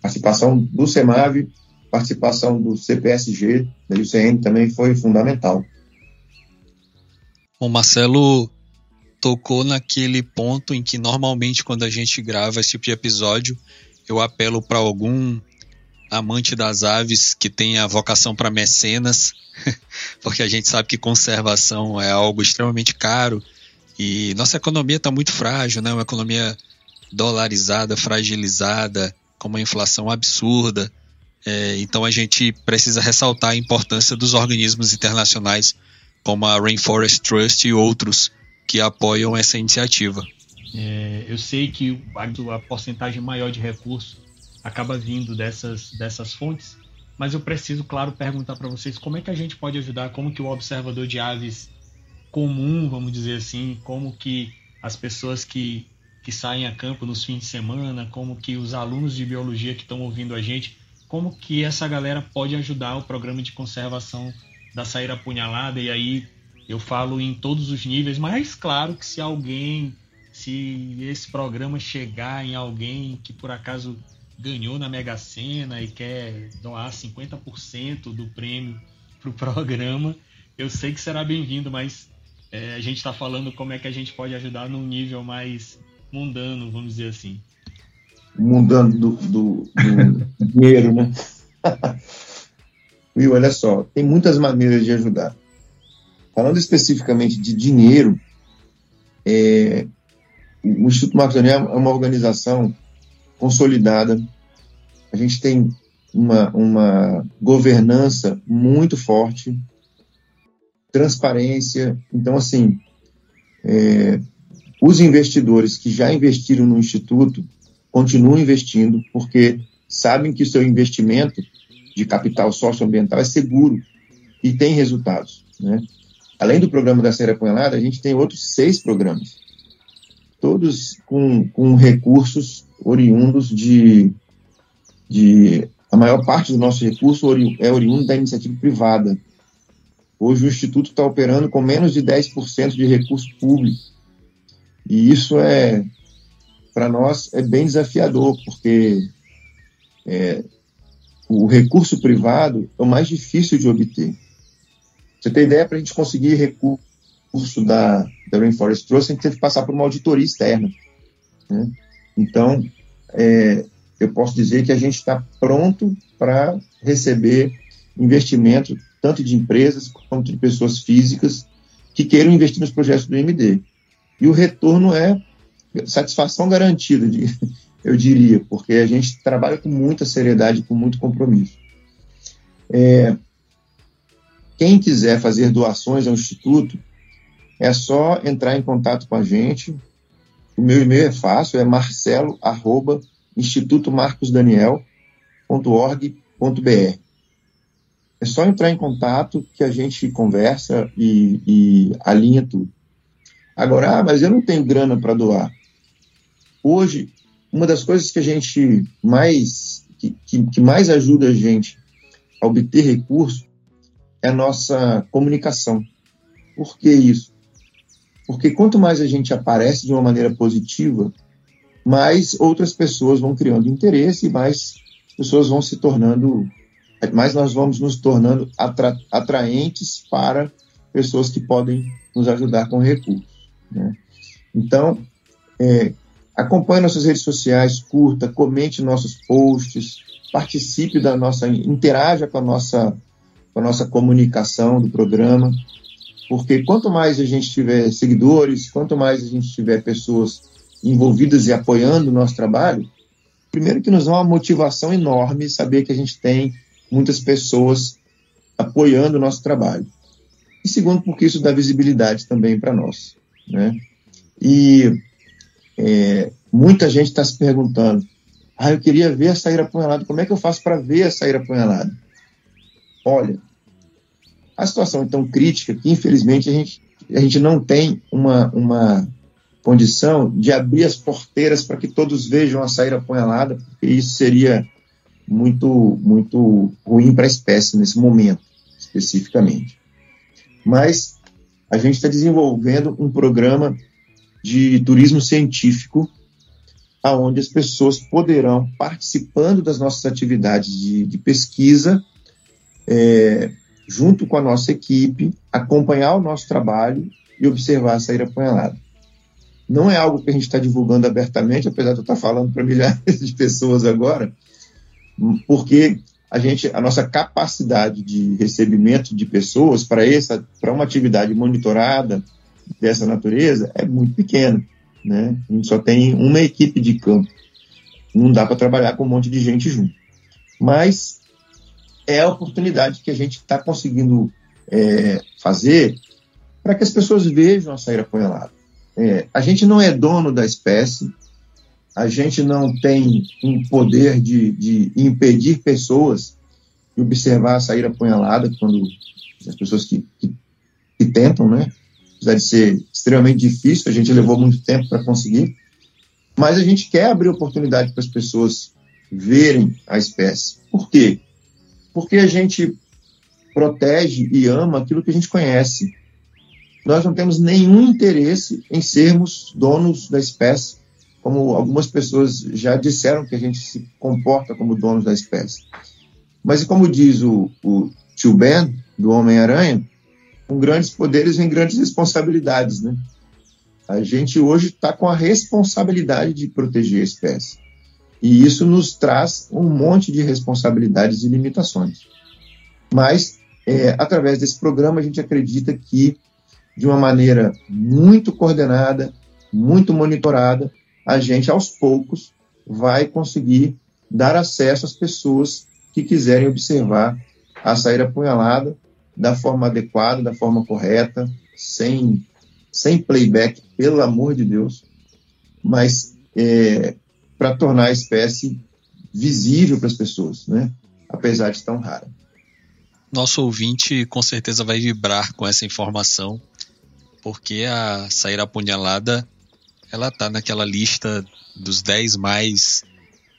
Participação do SEMAV, participação do CPSG, da UCM também foi fundamental. O Marcelo tocou naquele ponto em que normalmente quando a gente grava esse tipo de episódio, eu apelo para algum amante das aves que tenha vocação para mecenas, [LAUGHS] porque a gente sabe que conservação é algo extremamente caro e nossa economia está muito frágil, né? Uma economia dolarizada, fragilizada, com uma inflação absurda. É, então a gente precisa ressaltar a importância dos organismos internacionais como a Rainforest Trust e outros que apoiam essa iniciativa. É, eu sei que a, a porcentagem maior de recursos acaba vindo dessas, dessas fontes, mas eu preciso, claro, perguntar para vocês como é que a gente pode ajudar, como que o observador de aves comum, vamos dizer assim, como que as pessoas que, que saem a campo nos fins de semana, como que os alunos de biologia que estão ouvindo a gente, como que essa galera pode ajudar o programa de conservação da saíra apunhalada, e aí eu falo em todos os níveis, mas claro que se alguém, se esse programa chegar em alguém que por acaso ganhou na Mega Sena e quer doar 50% do prêmio para o programa, eu sei que será bem-vindo, mas é, a gente está falando como é que a gente pode ajudar num nível mais mundano, vamos dizer assim. Mundano do, do, do [LAUGHS] dinheiro, né? [LAUGHS] Will, olha só, tem muitas maneiras de ajudar. Falando especificamente de dinheiro, é, o Instituto Marcos Daniel é uma organização consolidada. A gente tem uma, uma governança muito forte, transparência. Então, assim, é, os investidores que já investiram no Instituto continuam investindo, porque sabem que o seu investimento de capital socioambiental é seguro e tem resultados. Né? Além do programa da Serra Apunhalada, a gente tem outros seis programas, todos com, com recursos oriundos de, de. A maior parte do nosso recurso é oriundo da iniciativa privada. Hoje o Instituto está operando com menos de 10% de recurso público. E isso é, para nós, é bem desafiador, porque é, o recurso privado é o mais difícil de obter. Você tem ideia, para a gente conseguir recurso da, da Rainforest Trust, a gente teve que passar por uma auditoria externa. Né? Então, é, eu posso dizer que a gente está pronto para receber investimento tanto de empresas quanto de pessoas físicas que queiram investir nos projetos do MD. E o retorno é satisfação garantida, [LAUGHS] eu diria, porque a gente trabalha com muita seriedade, com muito compromisso. É, quem quiser fazer doações ao Instituto, é só entrar em contato com a gente. O meu e-mail é fácil, é marcelo, arroba, institutomarcosdaniel.org.br. É só entrar em contato que a gente conversa e, e alinha tudo. Agora, ah, mas eu não tenho grana para doar. Hoje, uma das coisas que a gente mais que, que, que mais ajuda a gente a obter recurso é a nossa comunicação. Por que isso? Porque quanto mais a gente aparece de uma maneira positiva, mais outras pessoas vão criando interesse e mais pessoas vão se tornando, mais nós vamos nos tornando atra, atraentes para pessoas que podem nos ajudar com recursos. Né? Então, é, Acompanhe nossas redes sociais, curta, comente nossos posts, participe da nossa, interaja com a nossa, com a nossa comunicação do programa, porque quanto mais a gente tiver seguidores, quanto mais a gente tiver pessoas envolvidas e apoiando o nosso trabalho, primeiro que nos dá uma motivação enorme saber que a gente tem muitas pessoas apoiando o nosso trabalho. E segundo, porque isso dá visibilidade também para nós. Né? E é, muita gente está se perguntando: ah, eu queria ver a saíra apunhalada, como é que eu faço para ver a saíra apunhalada? Olha, a situação é tão crítica que, infelizmente, a gente, a gente não tem uma, uma condição de abrir as porteiras para que todos vejam a saíra apunhalada, porque isso seria muito, muito ruim para a espécie nesse momento, especificamente. Mas a gente está desenvolvendo um programa de turismo científico, aonde as pessoas poderão, participando das nossas atividades de, de pesquisa, é, junto com a nossa equipe, acompanhar o nosso trabalho e observar a saída. Não é algo que a gente está divulgando abertamente, apesar de eu estar falando para milhares de pessoas agora, porque a gente, a nossa capacidade de recebimento de pessoas para essa, para uma atividade monitorada, dessa natureza é muito pequeno. Né? A gente só tem uma equipe de campo. Não dá para trabalhar com um monte de gente junto. Mas é a oportunidade que a gente está conseguindo é, fazer para que as pessoas vejam a saíra apunhalada. É, a gente não é dono da espécie, a gente não tem um poder de, de impedir pessoas de observar a saíra apunhalada quando as pessoas que, que, que tentam, né? apesar de ser extremamente difícil, a gente levou muito tempo para conseguir, mas a gente quer abrir oportunidade para as pessoas verem a espécie. Por quê? Porque a gente protege e ama aquilo que a gente conhece. Nós não temos nenhum interesse em sermos donos da espécie, como algumas pessoas já disseram que a gente se comporta como donos da espécie. Mas, como diz o, o tio Ben, do Homem-Aranha, com grandes poderes vem grandes responsabilidades, né? A gente hoje está com a responsabilidade de proteger a espécie. E isso nos traz um monte de responsabilidades e limitações. Mas, é, através desse programa, a gente acredita que, de uma maneira muito coordenada, muito monitorada, a gente, aos poucos, vai conseguir dar acesso às pessoas que quiserem observar a saída apunhalada da forma adequada, da forma correta, sem, sem playback, pelo amor de Deus, mas é, para tornar a espécie visível para as pessoas, né? apesar de tão rara. Nosso ouvinte com certeza vai vibrar com essa informação, porque a saída apunhalada ela tá naquela lista dos 10 mais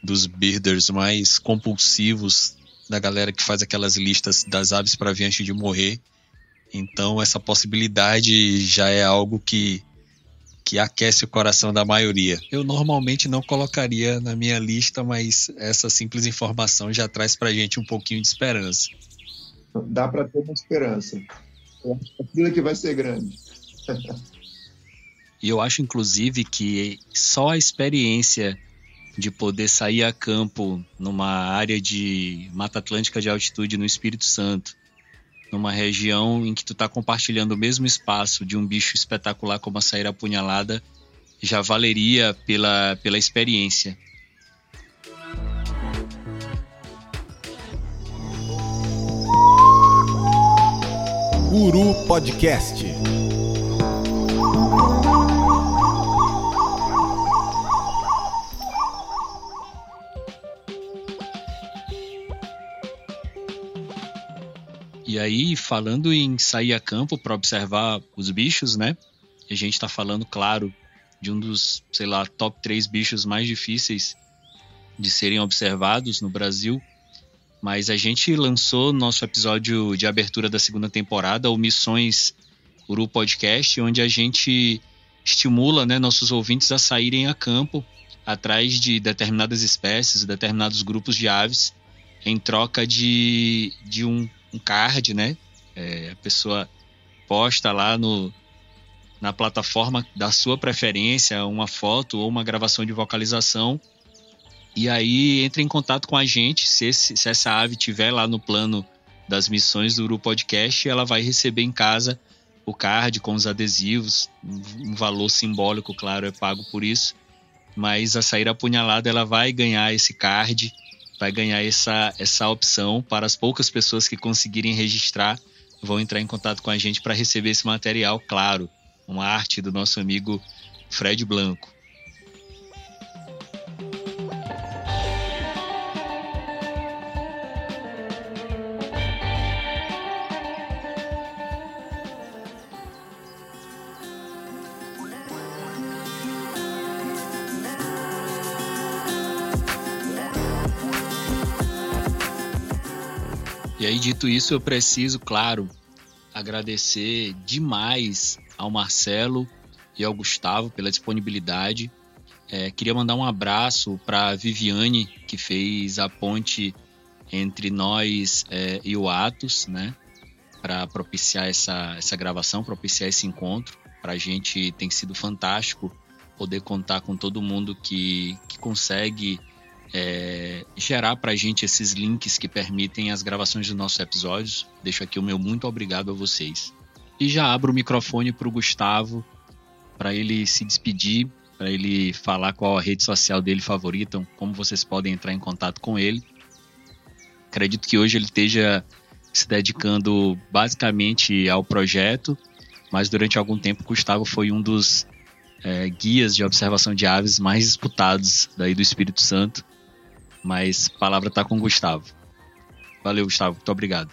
dos birders mais compulsivos da galera que faz aquelas listas das aves para ver antes de morrer. Então essa possibilidade já é algo que que aquece o coração da maioria. Eu normalmente não colocaria na minha lista, mas essa simples informação já traz pra gente um pouquinho de esperança. Dá para ter uma esperança. Aquilo que vai ser grande. [LAUGHS] E eu acho, inclusive, que só a experiência de poder sair a campo numa área de Mata Atlântica de altitude no Espírito Santo, numa região em que tu está compartilhando o mesmo espaço de um bicho espetacular como a saíra apunhalada, já valeria pela, pela experiência. Guru Podcast. Aí, falando em sair a campo para observar os bichos, né? A gente está falando, claro, de um dos, sei lá, top 3 bichos mais difíceis de serem observados no Brasil. Mas a gente lançou nosso episódio de abertura da segunda temporada, o Missões Uru Podcast, onde a gente estimula né, nossos ouvintes a saírem a campo atrás de determinadas espécies, determinados grupos de aves, em troca de, de um um card, né? É, a pessoa posta lá no, na plataforma da sua preferência uma foto ou uma gravação de vocalização e aí entra em contato com a gente. Se, esse, se essa ave tiver lá no plano das missões do Uru Podcast, ela vai receber em casa o card com os adesivos, um valor simbólico, claro, é pago por isso. Mas a sair apunhalada ela vai ganhar esse card vai ganhar essa, essa opção para as poucas pessoas que conseguirem registrar vão entrar em contato com a gente para receber esse material, claro, uma arte do nosso amigo Fred Blanco. Dito isso, eu preciso, claro, agradecer demais ao Marcelo e ao Gustavo pela disponibilidade. É, queria mandar um abraço para Viviane, que fez a ponte entre nós é, e o Atos, né? Para propiciar essa, essa gravação, propiciar esse encontro. Para a gente tem sido fantástico poder contar com todo mundo que, que consegue é, gerar para a gente esses links que permitem as gravações dos nossos episódios. Deixo aqui o meu muito obrigado a vocês. E já abro o microfone para o Gustavo, para ele se despedir, para ele falar qual a rede social dele favorita, como vocês podem entrar em contato com ele. Acredito que hoje ele esteja se dedicando basicamente ao projeto, mas durante algum tempo Gustavo foi um dos é, guias de observação de aves mais disputados daí do Espírito Santo mas a palavra está com o Gustavo. Valeu, Gustavo. Muito obrigado.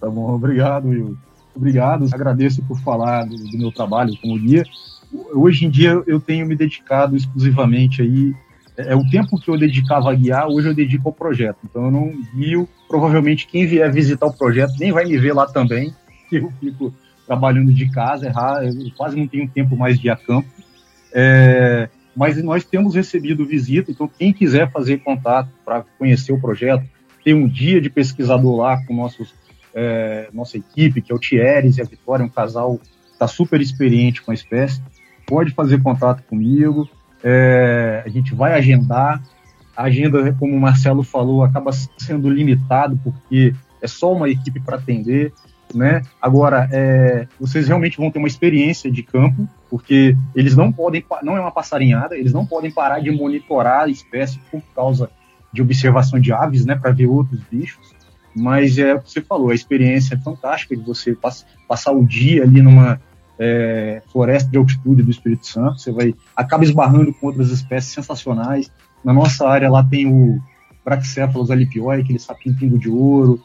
Tá bom, obrigado, Will. Obrigado, agradeço por falar do, do, meu trabalho como guia. Hoje em dia eu tenho me dedicado exclusivamente aí, é, é, o tempo que eu dedicava a guiar, hoje eu dedico ao projeto. Então eu não guio, provavelmente quem vier visitar o projeto nem vai me ver lá também, [LAUGHS] eu fico trabalhando de casa, raro, eu quase não tenho tempo mais de ir a campo. É, mas nós temos recebido visita, então quem quiser fazer contato para conhecer o projeto, tem um dia de pesquisador lá com nossos, é, nossa equipe, que é o Thieres e a Vitória, um casal que está super experiente com a espécie, pode fazer contato comigo, é, a gente vai agendar, a agenda, como o Marcelo falou, acaba sendo limitado porque é só uma equipe para atender, né? Agora, é, vocês realmente vão ter uma experiência de campo, porque eles não podem, não é uma passarinhada, eles não podem parar de monitorar a espécie por causa de observação de aves, né, para ver outros bichos. Mas é o que você falou, a experiência é fantástica de você pass passar o dia ali numa é, floresta de altitude do Espírito Santo, você vai acaba esbarrando com outras espécies sensacionais. Na nossa área lá tem o Brachycephalus alipioi, aquele sapinho pingo de ouro,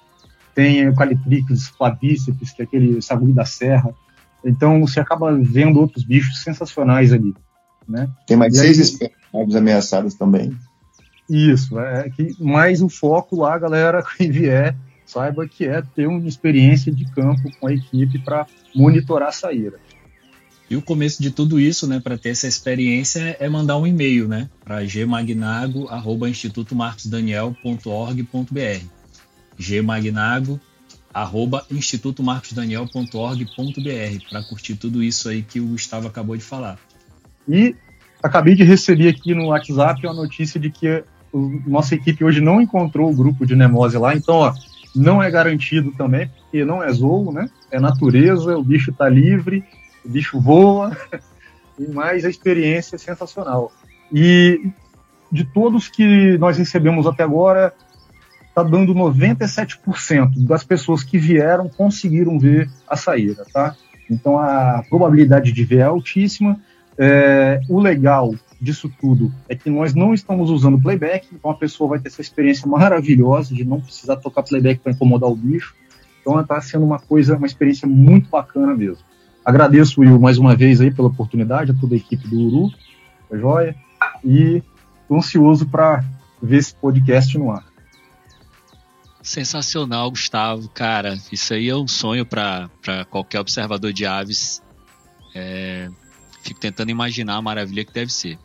tem o Calitrix flavíceps, que é aquele sagui da serra. Então você acaba vendo outros bichos sensacionais ali. Né? Tem mais e seis aí, espécies ameaçadas também. Isso, é que mais o foco lá, galera, [LAUGHS] quem vier, saiba que é ter uma experiência de campo com a equipe para monitorar a saída. E o começo de tudo isso, né, para ter essa experiência, é mandar um e-mail, né, para gmagnago@institutomarcosdaniel.org.br. gmagnago@institutomarcosdaniel.org.br para curtir tudo isso aí que o Gustavo acabou de falar. E acabei de receber aqui no WhatsApp a notícia de que nossa equipe hoje não encontrou o grupo de Nemose lá, então ó, não é garantido também, porque não é zoo, né? É natureza, o bicho está livre, o bicho voa, [LAUGHS] mas a experiência é sensacional. E de todos que nós recebemos até agora, está dando 97% das pessoas que vieram conseguiram ver a saída, tá? Então a probabilidade de ver é altíssima. É, o legal disso tudo é que nós não estamos usando playback, então a pessoa vai ter essa experiência maravilhosa de não precisar tocar playback para incomodar o bicho. Então está sendo uma coisa, uma experiência muito bacana mesmo. Agradeço, Will, mais uma vez aí pela oportunidade, a toda a equipe do Uru, a joia, e ansioso para ver esse podcast no ar. Sensacional, Gustavo. Cara, isso aí é um sonho para qualquer observador de aves. É, fico tentando imaginar a maravilha que deve ser.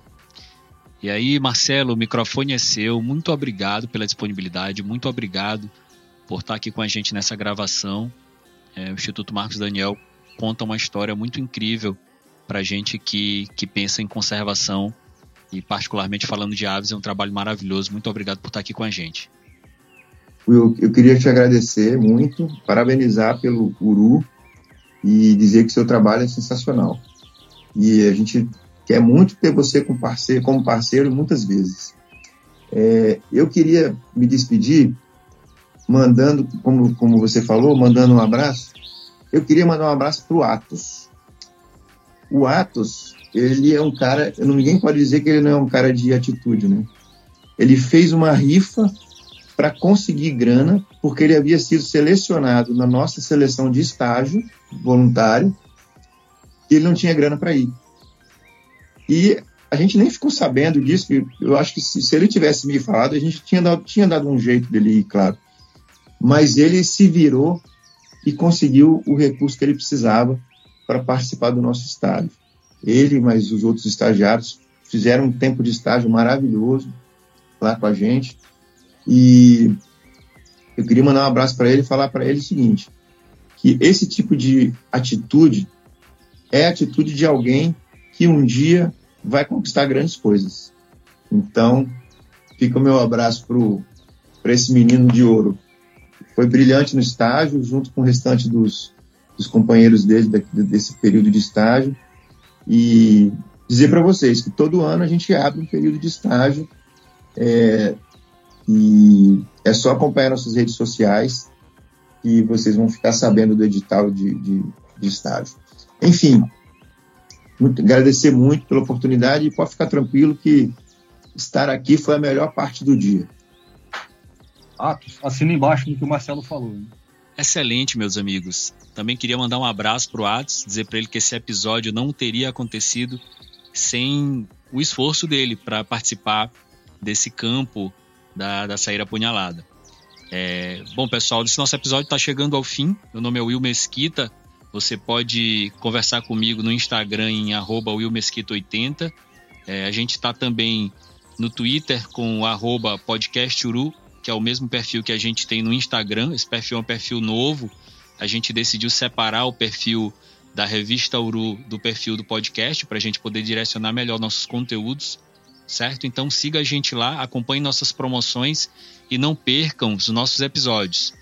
E aí, Marcelo, o microfone é seu. Muito obrigado pela disponibilidade, muito obrigado por estar aqui com a gente nessa gravação. É, o Instituto Marcos Daniel conta uma história muito incrível para gente que, que pensa em conservação e, particularmente falando de aves, é um trabalho maravilhoso. Muito obrigado por estar aqui com a gente. Eu, eu queria te agradecer muito, parabenizar pelo Uru e dizer que seu trabalho é sensacional. E a gente quer muito ter você como parceiro, como parceiro muitas vezes. É, eu queria me despedir mandando, como, como você falou, mandando um abraço. Eu queria mandar um abraço para o Atos. O Atos, ele é um cara, ninguém pode dizer que ele não é um cara de atitude, né? Ele fez uma rifa para conseguir grana, porque ele havia sido selecionado na nossa seleção de estágio voluntário, e ele não tinha grana para ir. E a gente nem ficou sabendo disso. Eu acho que se, se ele tivesse me falado, a gente tinha dado, tinha dado um jeito dele ir, claro. Mas ele se virou e conseguiu o recurso que ele precisava para participar do nosso estágio. Ele, mas os outros estagiários, fizeram um tempo de estágio maravilhoso lá com a gente. E eu queria mandar um abraço para ele e falar para ele o seguinte: que esse tipo de atitude é a atitude de alguém que um dia vai conquistar grandes coisas. Então, fica o meu abraço para esse menino de ouro. Foi brilhante no estágio, junto com o restante dos, dos companheiros dele desse período de estágio. E dizer para vocês que todo ano a gente abre um período de estágio é, e é só acompanhar nossas redes sociais e vocês vão ficar sabendo do edital de, de, de estágio. Enfim, muito, agradecer muito pela oportunidade e pode ficar tranquilo que estar aqui foi a melhor parte do dia. Atos, assina embaixo do que o Marcelo falou. Hein? Excelente, meus amigos. Também queria mandar um abraço para o Atos, dizer para ele que esse episódio não teria acontecido sem o esforço dele para participar desse campo da, da saída apunhalada. É, bom, pessoal, esse nosso episódio está chegando ao fim. Meu nome é Will Mesquita. Você pode conversar comigo no Instagram em willmesquita80. É, a gente está também no Twitter com podcasturu, que é o mesmo perfil que a gente tem no Instagram. Esse perfil é um perfil novo. A gente decidiu separar o perfil da revista Uru do perfil do podcast para a gente poder direcionar melhor nossos conteúdos. Certo? Então siga a gente lá, acompanhe nossas promoções e não percam os nossos episódios.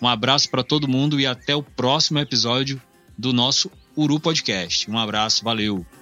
Um abraço para todo mundo e até o próximo episódio do nosso Uru Podcast. Um abraço, valeu!